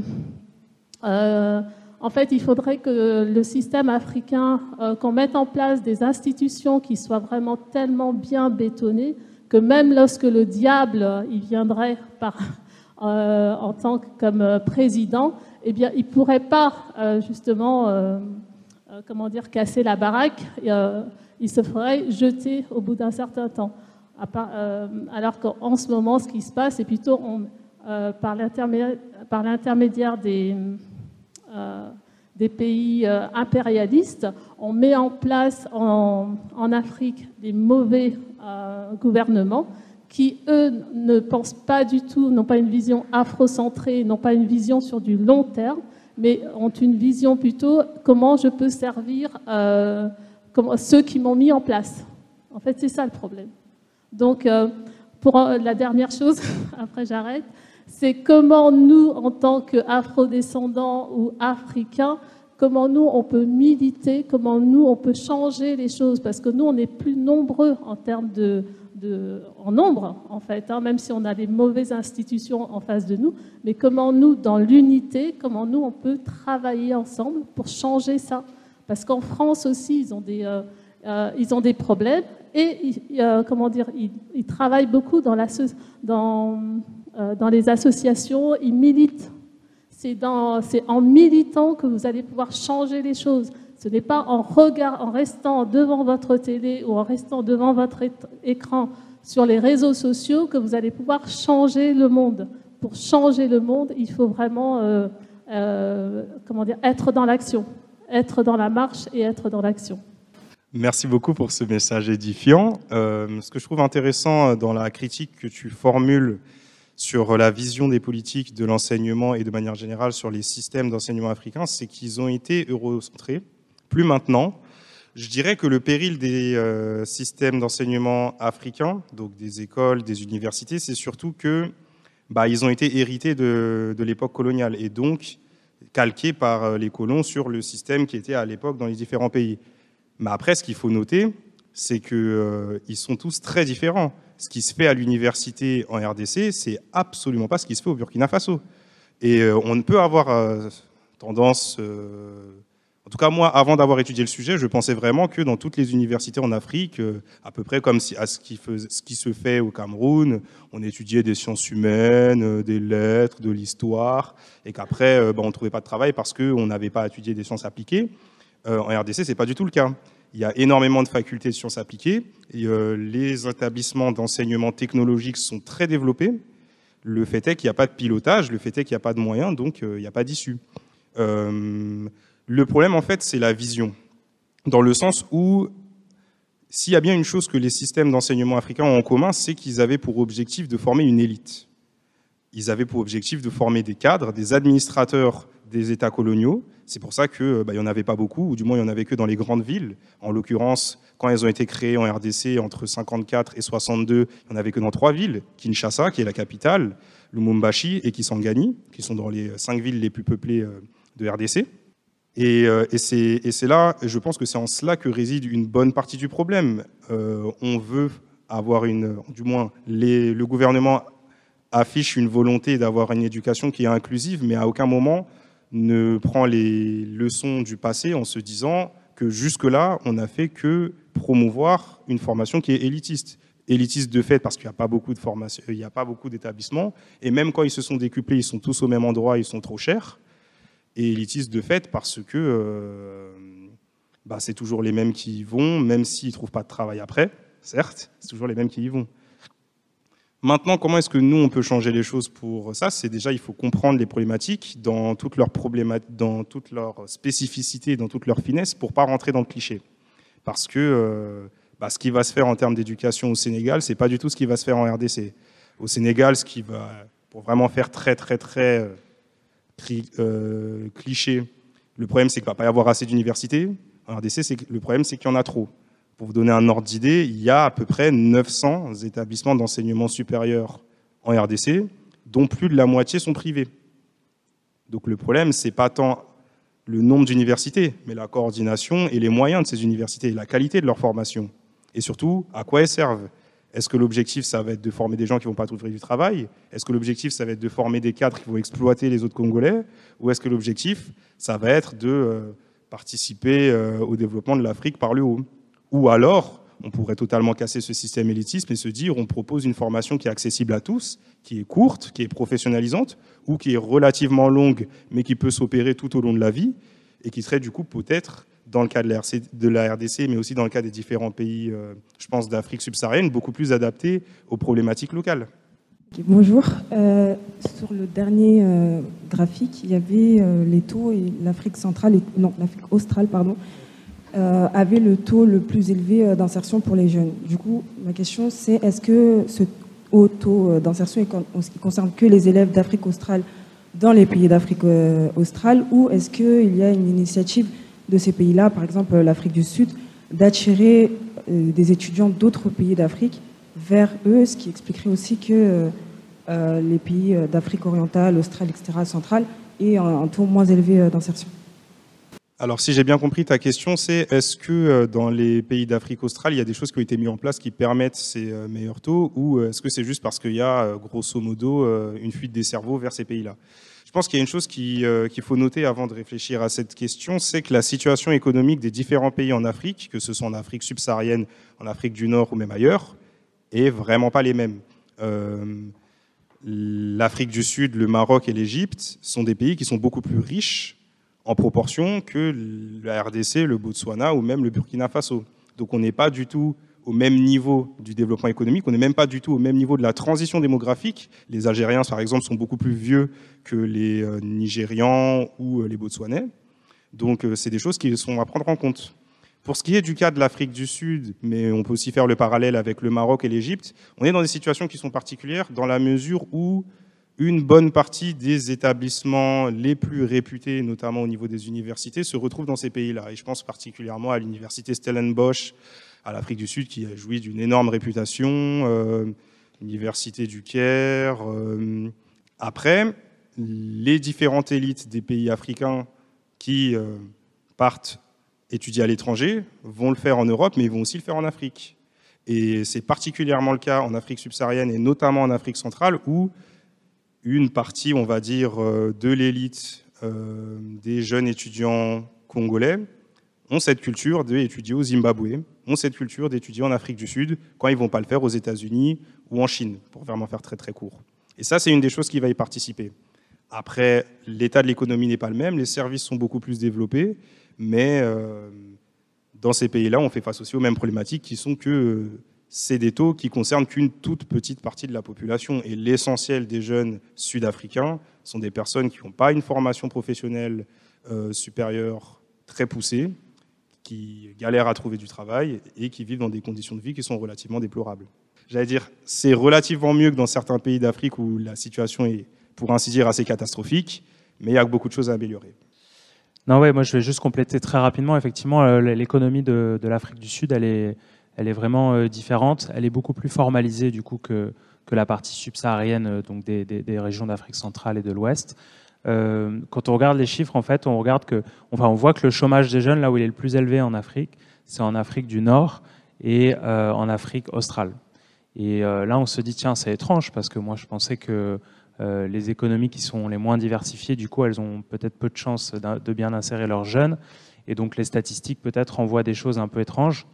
en fait, il faudrait que le système africain, euh, qu'on mette en place des institutions qui soient vraiment tellement bien bétonnées que même lorsque le diable il viendrait euh, en tant que comme euh, président, eh bien, il pourrait pas justement, comment dire, casser la baraque. il se ferait jeter au bout d'un certain temps. alors qu'en ce moment, ce qui se passe, c'est plutôt par l'intermédiaire des des pays euh, impérialistes, on met en place en, Afrique des mauvais euh, gouvernements qui, eux, ne pensent pas du tout, n'ont pas une vision afrocentrée, n'ont pas une vision sur du long terme, mais ont une vision plutôt comment je peux servir ceux qui m'ont mis en place. En fait, c'est ça le problème. Donc, pour la dernière chose, après j'arrête, c'est comment nous, en tant qu'afro-descendants ou africains, comment nous, on peut militer, comment nous, on peut changer les choses, parce que nous, on est plus nombreux en termes de, en nombre, en fait, hein, même si on a les mauvaises institutions en face de nous, mais comment nous, dans l'unité, comment nous, on peut travailler ensemble pour changer ça. Parce qu'en France aussi, ils ont des, euh, euh, ils ont des problèmes. Et, euh, comment dire, ils, ils, travaillent beaucoup dans, la, dans dans les associations, ils militent. C'est en militant que vous allez pouvoir changer les choses. Ce n'est pas en restant devant votre télé ou en restant devant votre écran sur les réseaux sociaux que vous allez pouvoir changer le monde. Pour changer le monde, il faut vraiment euh, euh, comment dire, être dans l'action, être dans la marche et être dans l'action. Merci beaucoup pour ce message édifiant. ce que je trouve intéressant dans la critique que tu formules sur la vision des politiques de l'enseignement et de manière générale sur les systèmes d'enseignement africains, c'est qu'ils ont été eurocentrés. Plus maintenant, je dirais que le péril des euh, systèmes d'enseignement africains, donc des écoles, des universités, c'est surtout que bah, ils ont été hérités de, l'époque coloniale et donc calqués par euh, les colons sur le système qui était à l'époque dans les différents pays. Mais après, ce qu'il faut noter, c'est qu'ils euh, sont tous très différents ce qui se fait à l'université en RDC, c'est absolument pas ce qui se fait au Burkina Faso. Et euh, on ne peut avoir euh, tendance, euh, En tout cas, moi, avant d'avoir étudié le sujet, je pensais vraiment que dans toutes les universités en Afrique, à peu près comme à ce qui, ce qui se fait au Cameroun, on étudiait des sciences humaines, des lettres, de l'histoire, et qu'après, ben, on ne trouvait pas de travail parce qu'on n'avait pas étudié des sciences appliquées. en RDC, ce n'est pas du tout le cas. Il y a énormément de facultés de sciences appliquées. Et, les établissements d'enseignement technologique sont très développés. Le fait est qu'il n'y a pas de pilotage, le fait est qu'il n'y a pas de moyens, donc il n'y a pas d'issue. Le problème, en fait, c'est la vision. Dans le sens où, s'il y a bien une chose que les systèmes d'enseignement africains ont en commun, c'est qu'ils avaient pour objectif de former une élite. Ils avaient pour objectif de former des cadres, des administrateurs des États coloniaux. C'est pour ça qu'il bah, n'y en avait pas beaucoup, ou du moins il n'y en avait que dans les grandes villes. En l'occurrence, quand elles ont été créées en RDC entre 54 et 62, il n'y en avait que dans trois villes. Kinshasa, qui est la capitale, Lumumbashi et Kisangani, qui sont dans les cinq villes les plus peuplées euh, de RDC. Euh, et, c'est là, je pense que c'est en cela que réside une bonne partie du problème. Euh, on veut avoir une, du moins, le gouvernement affiche une volonté d'avoir une éducation qui est inclusive, mais à aucun moment ne prend les leçons du passé en se disant que jusque-là, on n'a fait que promouvoir une formation qui est élitiste. Élitiste de fait parce qu'il n'y a pas beaucoup de formation, il n'y a pas beaucoup d'établissements, et même quand ils se sont décuplés, ils sont tous au même endroit, ils sont trop chers et élitiste de fait parce que euh, bah, c'est toujours les mêmes qui y vont, même s'ils ne trouvent pas de travail après, certes, c'est toujours les mêmes qui y vont. Maintenant, comment est-ce que nous, on peut changer les choses pour ça? C'est déjà, il faut comprendre les problématiques dans toutes leurs problématiques, dans toutes leurs spécificités, dans toutes leurs finesses, pour pas rentrer dans le cliché. Parce que euh, bah, ce qui va se faire en termes d'éducation au Sénégal, c'est pas du tout ce qui va se faire en RDC. Au Sénégal, ce qui va, pour vraiment faire très, très, très euh, euh, cliché. Le problème, c'est qu'il ne va pas y avoir assez d'universités. En RDC, le problème, c'est qu'il y en a trop. Pour vous donner un ordre d'idée, il y a à peu près 900 établissements d'enseignement supérieur en RDC, dont plus de la moitié sont privés. Donc le problème, c'est pas tant le nombre d'universités, mais la coordination et les moyens de ces universités, la qualité de leur formation. Et surtout, à quoi elles servent? Est-ce que l'objectif, ça va être de former des gens qui ne vont pas trouver du travail? Est-ce que l'objectif, ça va être de former des cadres qui vont exploiter les autres Congolais? Ou est-ce que l'objectif, ça va être de euh, participer euh, au développement de l'Afrique par le haut? Ou alors, on pourrait totalement casser ce système élitisme et se dire on propose une formation qui est accessible à tous, qui est courte, qui est professionnalisante, ou qui est relativement longue, mais qui peut s'opérer tout au long de la vie, et qui serait du coup peut-être dans le cas de la, RDC, mais aussi dans le cas des différents pays, euh, je pense, d'Afrique subsaharienne, beaucoup plus adaptés aux problématiques locales. bonjour. Euh, sur le dernier euh, graphique, il y avait les taux et l'Afrique centrale, et, non, l'Afrique australe, pardon, avait le taux le plus élevé d'insertion pour les jeunes. Du coup, ma question, c'est est-ce que ce haut taux d'insertion ne concerne que les élèves d'Afrique australe dans les pays d'Afrique australe, ou est-ce qu'il y a une initiative de ces pays-là, par exemple l'Afrique du Sud, d'attirer euh, des étudiants d'autres pays d'Afrique vers eux, ce qui expliquerait aussi que euh, euh, les pays d'Afrique orientale, australe, etc., centrale, aient un, taux moins élevé d'insertion? Alors, si j'ai bien compris ta question, c'est est-ce que dans les pays d'Afrique australe, il y a des choses qui ont été mises en place qui permettent ces meilleurs taux, ou est-ce que c'est juste parce qu'il y a, grosso modo, une fuite des cerveaux vers ces pays-là? Je pense qu'il y a une chose euh, qu'il faut noter avant de réfléchir à cette question, c'est que la situation économique des différents pays en Afrique, que ce soit en Afrique subsaharienne, en Afrique du Nord ou même ailleurs, est vraiment pas les mêmes. Euh, L'Afrique du Sud, le Maroc et l'Égypte sont des pays qui sont beaucoup plus riches en proportion que la RDC, le Botswana ou même le Burkina Faso. Donc on n'est pas du tout au même niveau du développement économique, on n'est même pas du tout au même niveau de la transition démographique. Les Algériens, par exemple, sont beaucoup plus vieux que les euh, Nigérians ou euh, les Botswanais. Donc, euh, c'est des choses qui sont à prendre en compte. Pour ce qui est du cas de l'Afrique du Sud, mais on peut aussi faire le parallèle avec le Maroc et l'Égypte, on est dans des situations qui sont particulières dans la mesure où une bonne partie des établissements les plus réputés, notamment au niveau des universités, se retrouvent dans ces pays-là. Et je pense particulièrement à l'université Stellenbosch à l'Afrique du Sud, qui a joui d'une énorme réputation, euh, l'université du Caire. Euh, après, les différentes élites des pays africains qui euh, partent étudier à l'étranger vont le faire en Europe, mais ils vont aussi le faire en Afrique. Et c'est particulièrement le cas en Afrique subsaharienne et notamment en Afrique centrale, où une partie, on va dire, de l'élite des jeunes étudiants congolais ont cette culture d'étudier au Zimbabwe, ont cette culture d'étudier en Afrique du Sud, quand ils ne vont pas le faire aux États-Unis ou en Chine, pour vraiment faire très très court. Et ça, c'est une des choses qui va y participer. Après, l'état de l'économie n'est pas le même, les services sont beaucoup plus développés, mais euh, dans ces pays-là, on fait face aussi aux mêmes problématiques qui sont que euh, c'est des taux qui concernent qu'une toute petite partie de la population. Et l'essentiel des jeunes sud-africains sont des personnes qui n'ont pas une formation professionnelle euh, supérieure très poussée, qui galèrent à trouver du travail et qui vivent dans des conditions de vie qui sont relativement déplorables. J'allais dire, c'est relativement mieux que dans certains pays d'Afrique où la situation est, pour ainsi dire, assez catastrophique, mais il y a beaucoup de choses à améliorer. Non, ouais, moi je vais juste compléter très rapidement. Effectivement, euh, l'économie de, l'Afrique du Sud, elle est, elle est vraiment euh, différente. Elle est beaucoup plus formalisée du coup que, que la partie subsaharienne, euh, donc des, des, régions d'Afrique centrale et de l'Ouest. quand on regarde les chiffres, en fait, on regarde que, enfin, on voit que le chômage des jeunes, là où il est le plus élevé en Afrique, c'est en Afrique du Nord et en Afrique australe. Et là, on se dit tiens, c'est étrange parce que moi, je pensais que euh, les économies qui sont les moins diversifiées, du coup, elles ont peut-être peu de chances de bien insérer leurs jeunes. Et donc, les statistiques, peut-être, envoient des choses un peu étranges.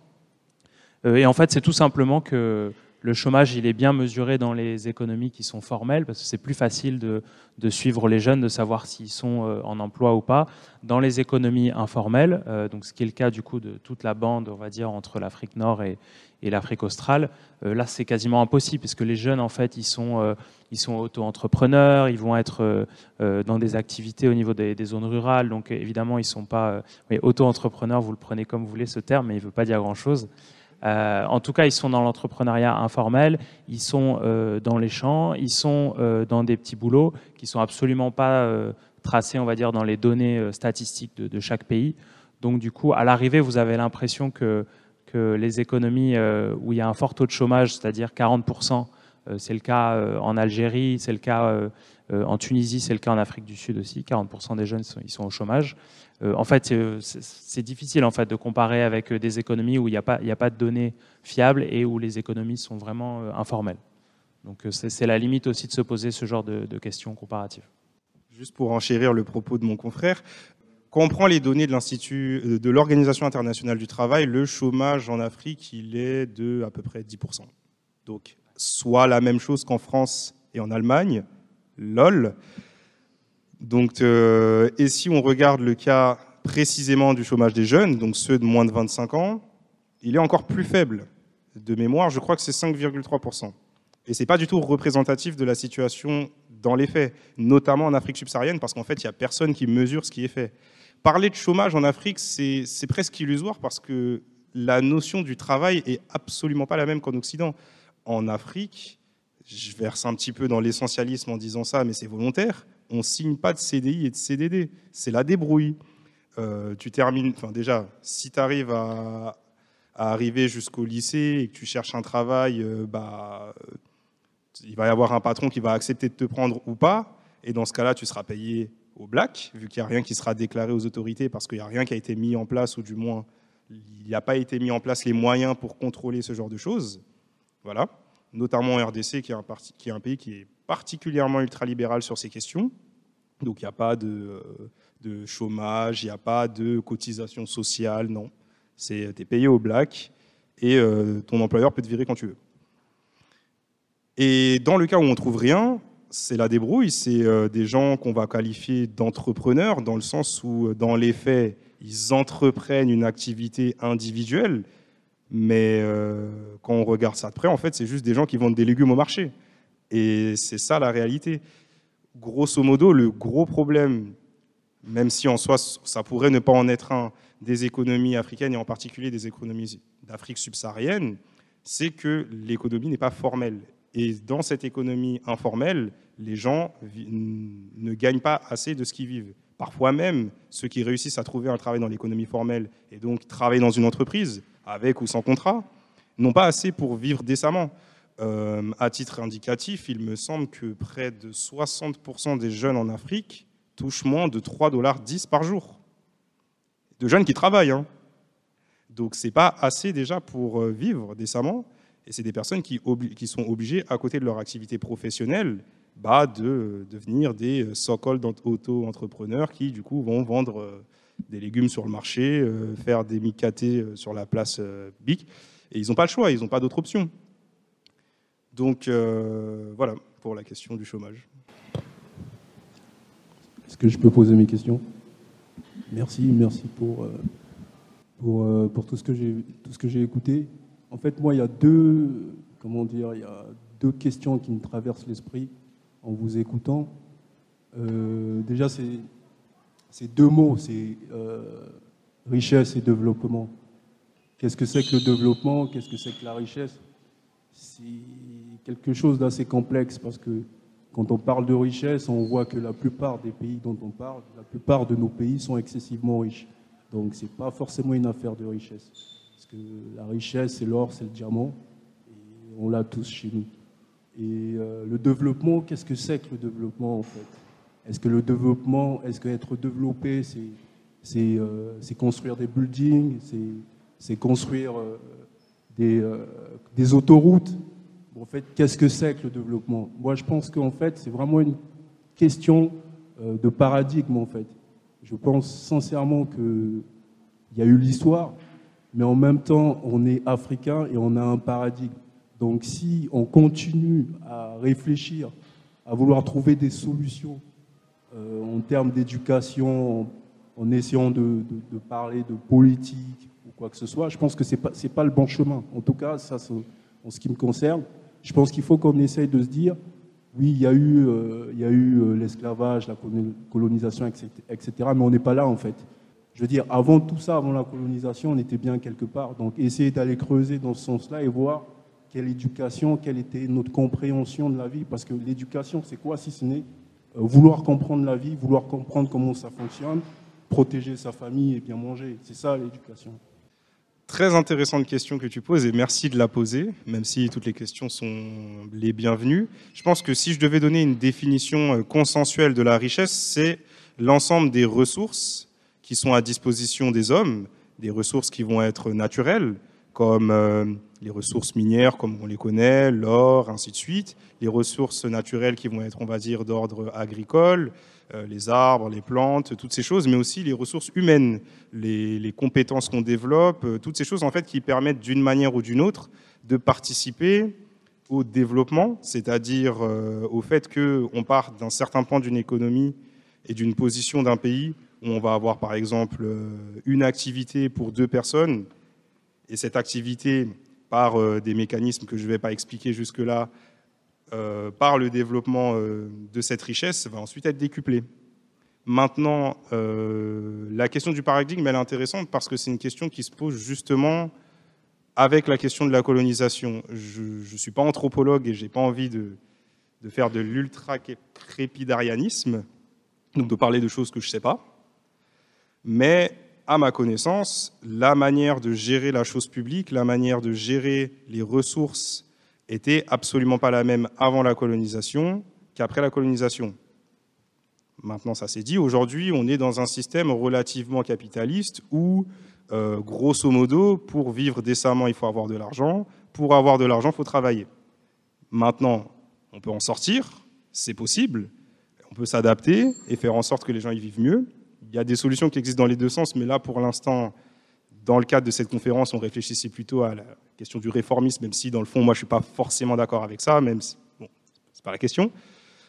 Euh, et en fait, c'est tout simplement que le chômage, il est bien mesuré dans les économies qui sont formelles, parce que c'est plus facile de, suivre les jeunes, de savoir s'ils sont euh, en emploi ou pas. Dans les économies informelles, euh, donc ce qui est le cas du coup de toute la bande, on va dire, entre l'Afrique nord et, l'Afrique australe, euh, là c'est quasiment impossible, puisque les jeunes, en fait, ils sont, sont auto-entrepreneurs, ils vont être dans des activités au niveau des, zones rurales, donc évidemment, ils ne sont pas auto-entrepreneurs, vous le prenez comme vous voulez ce terme, mais il ne veut pas dire grand-chose. Euh, en tout cas, ils sont dans l'entrepreneuriat informel, ils sont euh, dans les champs, ils sont euh, dans des petits boulots qui sont absolument pas tracés, on va dire, dans les données statistiques de, chaque pays. Donc, du coup, à l'arrivée, vous avez l'impression que, que, les économies où il y a un fort taux de chômage, c'est-à-dire 40%, c'est le cas en Algérie, c'est le cas en Tunisie, c'est le cas en Afrique du Sud aussi, 40% des jeunes ils sont au chômage. Euh, en fait, euh, c'est difficile en fait, de comparer avec euh, des économies où il n'y a, pas, de données fiables et où les économies sont vraiment informelles. Donc c'est la limite aussi de se poser ce genre de, questions comparatives. Juste pour enchérir le propos de mon confrère, quand on prend les données de de l'Organisation internationale du travail, le chômage en Afrique, il est de à peu près 10%. Donc, soit la même chose qu'en France et en Allemagne, lol. Donc, euh, et si on regarde le cas précisément du chômage des jeunes, donc ceux de moins de 25 ans, il est encore plus faible. De mémoire, je crois que c'est 5,3%. Et ce n'est pas du tout représentatif de la situation dans les faits, notamment en Afrique subsaharienne, parce qu'en fait, il n'y a personne qui mesure ce qui est fait. Parler de chômage en Afrique, c'est presque illusoire parce que la notion du travail est absolument pas la même qu'en Occident. En Afrique, je verse un petit peu dans l'essentialisme en disant ça, mais c'est volontaire on signe pas de CDI et de CDD. C'est la débrouille. Euh, tu termines, enfin déjà, si tu arrives à, arriver jusqu'au lycée et que tu cherches un travail, euh, bah, euh, il va y avoir un patron qui va accepter de te prendre ou pas. Et dans ce cas-là, tu seras payé au black, vu qu'il n'y a rien qui sera déclaré aux autorités parce qu'il n'y a rien qui a été mis en place, ou du moins, il n'y a pas été mis en place les moyens pour contrôler ce genre de choses. Voilà. Notamment en RDC, qui qui est un pays qui est particulièrement ultralibéral sur ces questions. Donc il n'y a pas de, de chômage, il n'y a pas de cotisation sociale, non. C'est tu es payé au black et euh, ton employeur peut te virer quand tu veux. Et dans le cas où on trouve rien, c'est la débrouille, c'est euh, des gens qu'on va qualifier d'entrepreneurs dans le sens où euh, dans les faits, ils entreprennent une activité individuelle, mais quand on regarde ça de près, en fait, c'est juste des gens qui vendent des légumes au marché. Et c'est ça la réalité. Grosso modo, le gros problème, même si en soi ça pourrait ne pas en être un, des économies africaines et en particulier des économies d'Afrique subsaharienne, c'est que l'économie n'est pas formelle. Et dans cette économie informelle, les gens ne gagnent pas assez de ce qu'ils vivent. Parfois même, ceux qui réussissent à trouver un travail dans l'économie formelle et donc travailler dans une entreprise, avec ou sans contrat, n'ont pas assez pour vivre décemment. Euh, à titre indicatif, il me semble que près de 60% des jeunes en Afrique touchent moins de 3,10 dollars par jour. De jeunes qui travaillent. Hein. Donc ce n'est pas assez déjà pour euh, vivre décemment. Et c'est des personnes qui, sont obligées, à côté de leur activité professionnelle, bah, de devenir des so-called auto-entrepreneurs qui, du coup, vont vendre des légumes sur le marché, faire des micatés sur la place BIC. Et ils n'ont pas le choix, ils n'ont pas d'autre option. Donc voilà pour la question du chômage. Est-ce que je peux poser mes questions? Merci, merci pour, pour, pour tout ce que j'ai écouté. En fait, moi, il y a deux, comment dire, il y a deux questions qui me traversent l'esprit en vous écoutant. Euh, déjà, c'est deux mots, c'est euh, richesse et développement. Qu'est-ce que c'est que le développement? Qu'est-ce que c'est que la richesse? C'est quelque chose d'assez complexe parce que quand on parle de richesse, on voit que la plupart des pays dont on parle, la plupart de nos pays sont excessivement riches. Donc, ce n'est pas forcément une affaire de richesse. Parce que la richesse, c'est l'or, c'est le diamant. Et on l'a tous chez nous. Et euh, le développement, qu'est-ce que c'est que le développement en fait? Est-ce que le développement, est-ce qu'être développé, euh, c'est construire des buildings, c'est construire euh, des, des, autoroutes En fait, qu'est-ce que c'est que le développement? Moi, je pense qu'en fait, c'est vraiment une question de paradigme en fait. Je pense sincèrement qu'il y a eu l'histoire, mais en même temps, on est africain et on a un paradigme. Donc si on continue à réfléchir, à vouloir trouver des solutions euh, en termes d'éducation, en, essayant de, parler de politique quoi que ce soit, je pense que ce n'est pas, pas, le bon chemin. En tout cas, ça, en ce qui me concerne, je pense qu'il faut qu'on essaye de se dire, oui, il y a eu, euh, il y euh, l'esclavage, la colonisation, etc., etc., mais on n'est pas là en fait. Je veux dire, avant tout ça, avant la colonisation, on était bien quelque part. Donc essayer d'aller creuser dans ce sens-là et voir quelle éducation, quelle était notre compréhension de la vie. Parce que l'éducation, c'est quoi si ce n'est euh, vouloir comprendre la vie, vouloir comprendre comment ça fonctionne, protéger sa famille et bien manger. C'est ça l'éducation. Très intéressante question que tu poses et merci de la poser, même si toutes les questions sont les bienvenues. Je pense que si je devais donner une définition euh, consensuelle de la richesse, c'est l'ensemble des ressources qui sont à disposition des hommes, des ressources qui vont être naturelles, comme euh, les ressources minières comme on les connaît, l'or, ainsi de suite, les ressources naturelles qui vont être, on va dire, d'ordre agricole, les arbres, les plantes, toutes ces choses, mais aussi les ressources humaines, les, compétences qu'on développe, euh, toutes ces choses en fait qui permettent d'une manière ou d'une autre de participer au développement, c'est-à-dire au fait qu'on part d'un certain point d'une économie et d'une position d'un pays où on va avoir par exemple une activité pour deux personnes et cette activité, par euh, des mécanismes que je ne vais pas expliquer jusque-là, euh, par le développement euh, de cette richesse, va ensuite être décuplée. Maintenant, la question du paradigme, elle est intéressante parce que c'est une question qui se pose justement avec la question de la colonisation. Je ne suis pas anthropologue et je n'ai pas envie de, de faire de l'ultra-crépidarianisme, donc de parler de choses que je ne sais pas. Mais à ma connaissance, la manière de gérer la chose publique, la manière de gérer les ressources était absolument pas la même avant la colonisation qu'après la colonisation. Maintenant, ça s'est dit. Aujourd'hui, on est dans un système relativement capitaliste où, euh, grosso modo, pour vivre décemment, il faut avoir de l'argent. Pour avoir de l'argent, il faut travailler. Maintenant, on peut en sortir, c'est possible. On peut s'adapter et faire en sorte que les gens y vivent mieux. Il y a des solutions qui existent dans les deux sens, mais là, pour l'instant, dans le cadre de cette conférence, on réfléchissait plutôt à la question du réformisme, même si, dans le fond, moi, je ne suis pas forcément d'accord avec ça, même si, bon, c'est pas la question.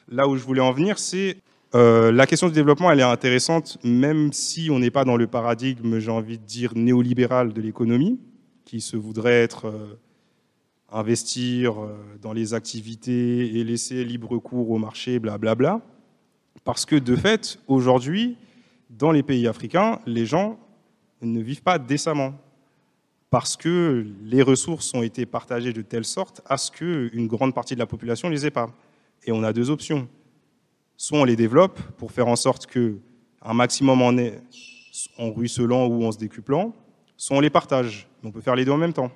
Là où je voulais en venir, c'est euh, la question du développement, elle est intéressante, même si on n'est pas dans le paradigme, j'ai envie de dire, néolibéral de l'économie, qui se voudrait être euh, investir euh, dans les activités et laisser libre cours au marché, blablabla. Bla, bla. Parce que, de fait, aujourd'hui, dans les pays africains, les gens ne vivent pas décemment parce que les ressources ont été partagées de telle sorte à ce qu'une grande partie de la population les ait pas. Et on a deux options. Soit on les développe pour faire en sorte qu'un maximum en est en ruisselant ou en se décuplant, soit on les partage. On peut faire les deux en même temps.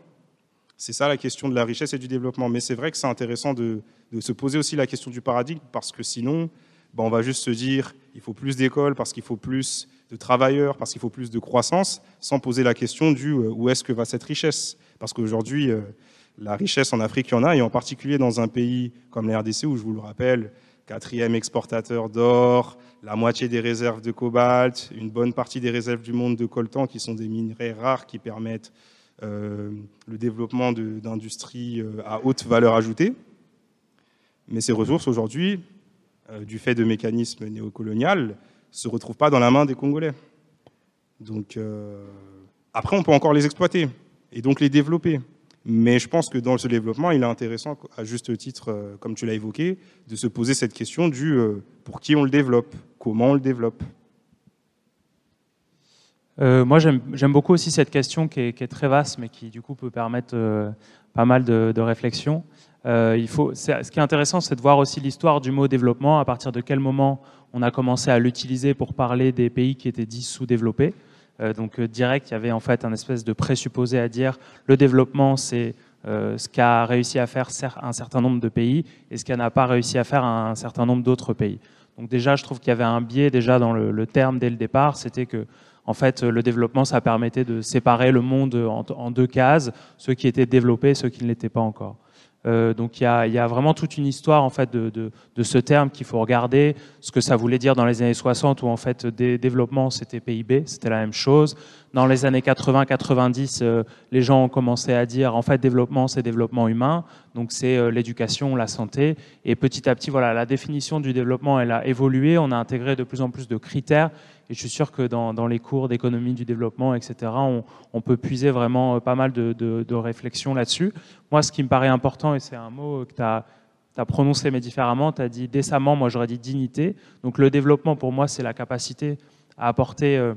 C'est ça la question de la richesse et du développement. Mais c'est vrai que c'est intéressant de, de, se poser aussi la question du paradigme, parce que sinon, ben, on va juste se dire il faut plus d'écoles parce qu'il faut plus de travailleurs, parce qu'il faut plus de croissance, sans poser la question du euh, où est-ce que va cette richesse? Parce qu'aujourd'hui, euh, la richesse en Afrique, il y en a, et en particulier dans un pays comme la RDC, où je vous le rappelle, quatrième exportateur d'or, la moitié des réserves de cobalt, une bonne partie des réserves du monde de coltan, qui sont des minerais rares qui permettent euh, le développement d'industries à haute valeur ajoutée. Mais ces ressources, aujourd'hui, du fait de mécanismes néocoloniaux, se retrouvent pas dans la main des Congolais. Donc, après, on peut encore les exploiter et donc les développer. Mais je pense que dans ce développement, il est intéressant, à juste titre, comme tu l'as évoqué, de se poser cette question du pour qui on le développe, comment on le développe. Euh, moi, j'aime beaucoup aussi cette question qui est, très vaste, mais qui du coup peut permettre euh, pas mal de, de réflexions. Euh, ce qui est intéressant, c'est de voir aussi l'histoire du mot développement, à partir de quel moment on a commencé à l'utiliser pour parler des pays qui étaient dits sous-développés. donc direct, il y avait en fait un espèce de présupposé à dire le développement, c'est ce qu'a réussi à faire un certain nombre de pays et ce qu'a n'a pas réussi à faire un certain nombre d'autres pays. Donc déjà, je trouve qu'il y avait un biais déjà dans le, terme dès le départ, c'était que en fait, le développement, ça permettait de séparer le monde en, deux cases, ceux qui étaient développés et ceux qui ne l'étaient pas encore. Euh, donc il y, a, vraiment toute une histoire en fait de, ce terme qu'il faut regarder, ce que ça voulait dire dans les années 60 où en fait des développements c'était PIB, c'était la même chose. Dans les années 80-90, euh, les gens ont commencé à dire en fait développement c'est développement humain, donc c'est euh, l'éducation, la santé. Et petit à petit voilà la définition du développement elle a évolué, on a intégré de plus en plus de critères et je suis sûr que dans, les cours d'économie du développement, etc., on, peut puiser vraiment euh, pas mal de, réflexions là-dessus. Moi, ce qui me paraît important, et c'est un mot que tu as, prononcé mais différemment, tu as dit décemment, moi j'aurais dit dignité. Donc le développement, pour moi, c'est la capacité à apporter euh,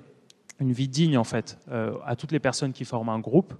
une vie digne, en fait, euh, à toutes les personnes qui forment un groupe.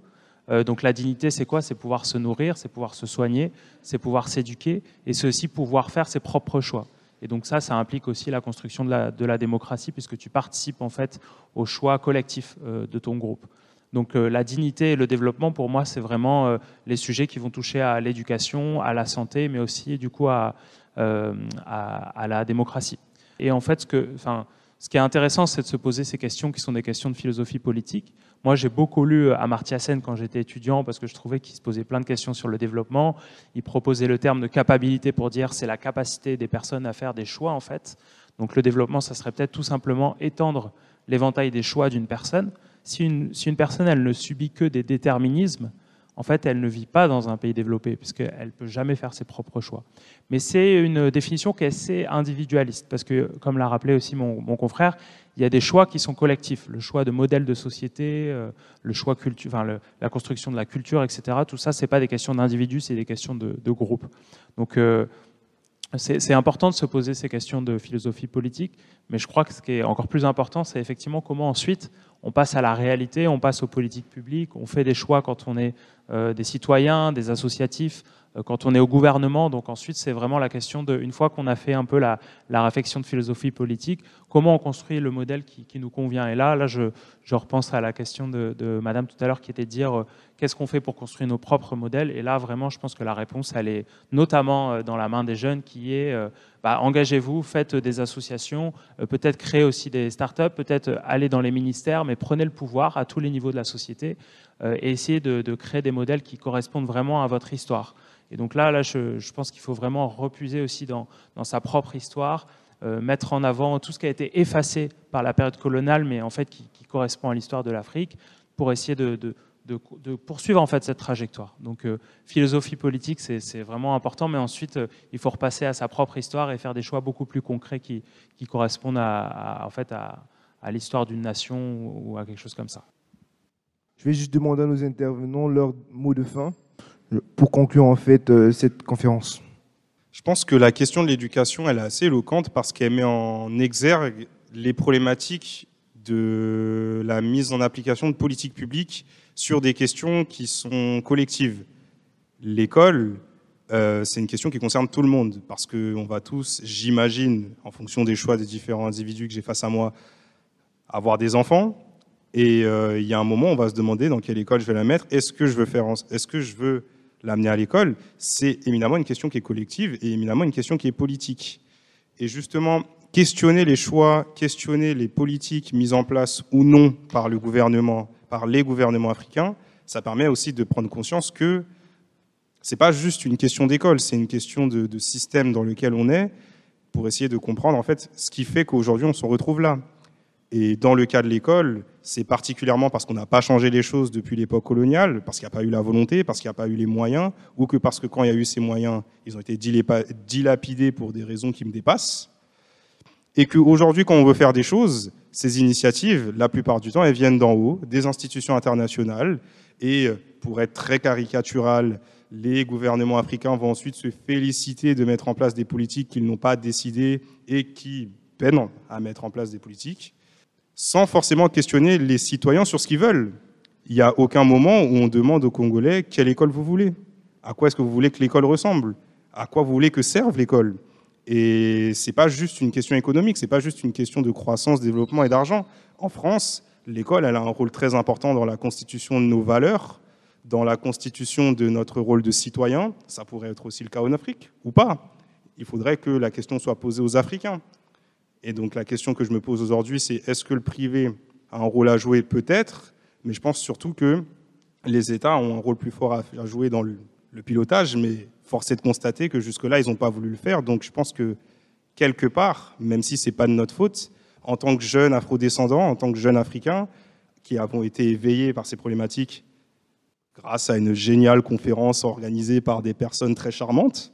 Donc la dignité, c'est quoi? C'est pouvoir se nourrir, c'est pouvoir se soigner, c'est pouvoir s'éduquer, et c'est aussi pouvoir faire ses propres choix. Et donc ça, ça implique aussi la construction de la, démocratie, puisque tu participes en fait au choix collectif euh, de ton groupe. Donc euh, la dignité et le développement, pour moi, c'est vraiment euh, les sujets qui vont toucher à l'éducation, à la santé, mais aussi du coup à, la démocratie. Et en fait, ce qui est intéressant, c'est de se poser ces questions qui sont des questions de philosophie politique. Moi, j'ai beaucoup lu Amartya Sen quand j'étais étudiant parce que je trouvais qu'il se posait plein de questions sur le développement. Il proposait le terme de capacité pour dire c'est la capacité des personnes à faire des choix en fait. Donc le développement, ça serait peut-être tout simplement étendre l'éventail des choix d'une personne. Si une, si une personne, elle ne subit que des déterminismes, en fait, elle ne vit pas dans un pays développé, puisqu'elle ne peut jamais faire ses propres choix. Mais c'est une définition qui est assez individualiste, parce que, comme l'a rappelé aussi mon, confrère, il y a des choix qui sont collectifs. Le choix de modèles de société, euh, le choix culture, enfin, la construction de la culture, etc. Tout ça, ce n'est pas des questions d'individus, c'est des questions de, de groupe. Donc, euh, c'est important de se poser ces questions de philosophie politique, mais je crois que ce qui est encore plus important, c'est effectivement comment ensuite on passe à la réalité, on passe aux politiques publiques, on fait des choix quand on est des citoyens, des associatifs, euh, quand on est au gouvernement. Donc ensuite, c'est vraiment la question de, une fois qu'on a fait un peu la, réflexion de philosophie politique, comment on construit le modèle qui, nous convient. Et là, là je, repense à la question de, Madame tout à l'heure qui était de dire euh, qu'est-ce qu'on fait pour construire nos propres modèles. Et là, vraiment, je pense que la réponse, elle est notamment euh, dans la main des jeunes qui est bah, engagez-vous, faites des associations, peut-être créer aussi des startups, peut-être aller dans les ministères, mais prenez le pouvoir à tous les niveaux de la société et essayez de, créer des modèles qui correspondent vraiment à votre histoire. Et donc là, là je, pense qu'il faut vraiment repuser aussi dans, sa propre histoire, euh, mettre en avant tout ce qui a été effacé par la période coloniale, mais en fait qui, correspond à l'histoire de l'Afrique, pour essayer de, poursuivre en fait cette trajectoire. Donc euh, philosophie politique, c'est vraiment important, mais ensuite euh, il faut repasser à sa propre histoire et faire des choix beaucoup plus concrets qui, correspondent à, en fait à, à l'histoire d'une nation ou à quelque chose comme ça. Je vais juste demander à nos intervenants leur mot de fin pour conclure en fait euh, cette conférence Je pense que la question de l'éducation, elle est assez éloquente parce qu'elle met en exergue les problématiques de la mise en application de politiques publiques sur des questions qui sont collectives. L'école, euh, c'est une question qui concerne tout le monde parce qu'on va tous, j'imagine, en fonction des choix des différents individus que j'ai face à moi, avoir des enfants. Et euh, il y a un moment, on va se demander dans quelle école je vais la mettre. Est-ce que je veux faire, est-ce que je veux l'amener à l'école, c'est éminemment une question qui est collective et éminemment une question qui est politique. Et justement, questionner les choix, questionner les politiques mises en place ou non par le gouvernement, par les gouvernements africains, ça permet aussi de prendre conscience que c'est pas juste une question d'école, c'est une question de, système dans lequel on est pour essayer de comprendre en fait ce qui fait qu'aujourd'hui on se retrouve là. Et dans le cas de l'école, c'est particulièrement parce qu'on n'a pas changé les choses depuis l'époque coloniale, parce qu'il n'y a pas eu la volonté, parce qu'il n'y a pas eu les moyens, ou que parce que quand il y a eu ces moyens, ils ont été dilapidés pour des raisons qui me dépassent. Et qu'aujourd'hui, quand on veut faire des choses, ces initiatives, la plupart du temps, elles viennent d'en haut, des institutions internationales. Et pour être très caricatural, les gouvernements africains vont ensuite se féliciter de mettre en place des politiques qu'ils n'ont pas décidées et qui peinent à mettre en place des politiques sans forcément questionner les citoyens sur ce qu'ils veulent. Il n'y a aucun moment où on demande aux Congolais quelle école vous voulez, à quoi est-ce que vous voulez que l'école ressemble, à quoi vous voulez que serve l'école? Et ce n'est pas juste une question économique, ce n'est pas juste une question de croissance, développement et d'argent. En France, l'école elle a un rôle très important dans la constitution de nos valeurs, dans la constitution de notre rôle de citoyen. Ça pourrait être aussi le cas en Afrique, ou pas. Il faudrait que la question soit posée aux Africains. Et donc la question que je me pose aujourd'hui, c'est est-ce que le privé a un rôle à jouer? Peut-être, mais je pense surtout que les États ont un rôle plus fort à jouer dans le, pilotage, mais force est de constater que jusque-là, ils n'ont pas voulu le faire. Donc je pense que quelque part, même si ce n'est pas de notre faute, en tant que jeunes afrodescendants, en tant que jeunes africains, qui avons été éveillés par ces problématiques grâce à une géniale conférence organisée par des personnes très charmantes,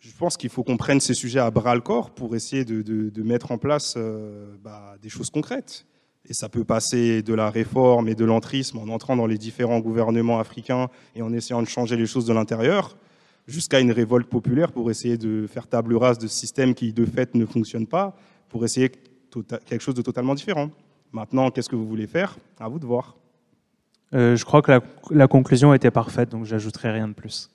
je pense qu'il faut qu'on prenne ces sujets à bras le corps pour essayer de, mettre en place euh, bah, des choses concrètes. Et ça peut passer de la réforme et de l'entrisme en entrant dans les différents gouvernements africains et en essayant de changer les choses de l'intérieur, jusqu'à une révolte populaire pour essayer de faire table rase de systèmes qui, de fait, ne fonctionnent pas, pour essayer quelque chose de totalement différent. Maintenant, qu'est-ce que vous voulez faire? À vous de voir. Euh, je crois que la, la conclusion était parfaite, donc j'ajouterai rien de plus.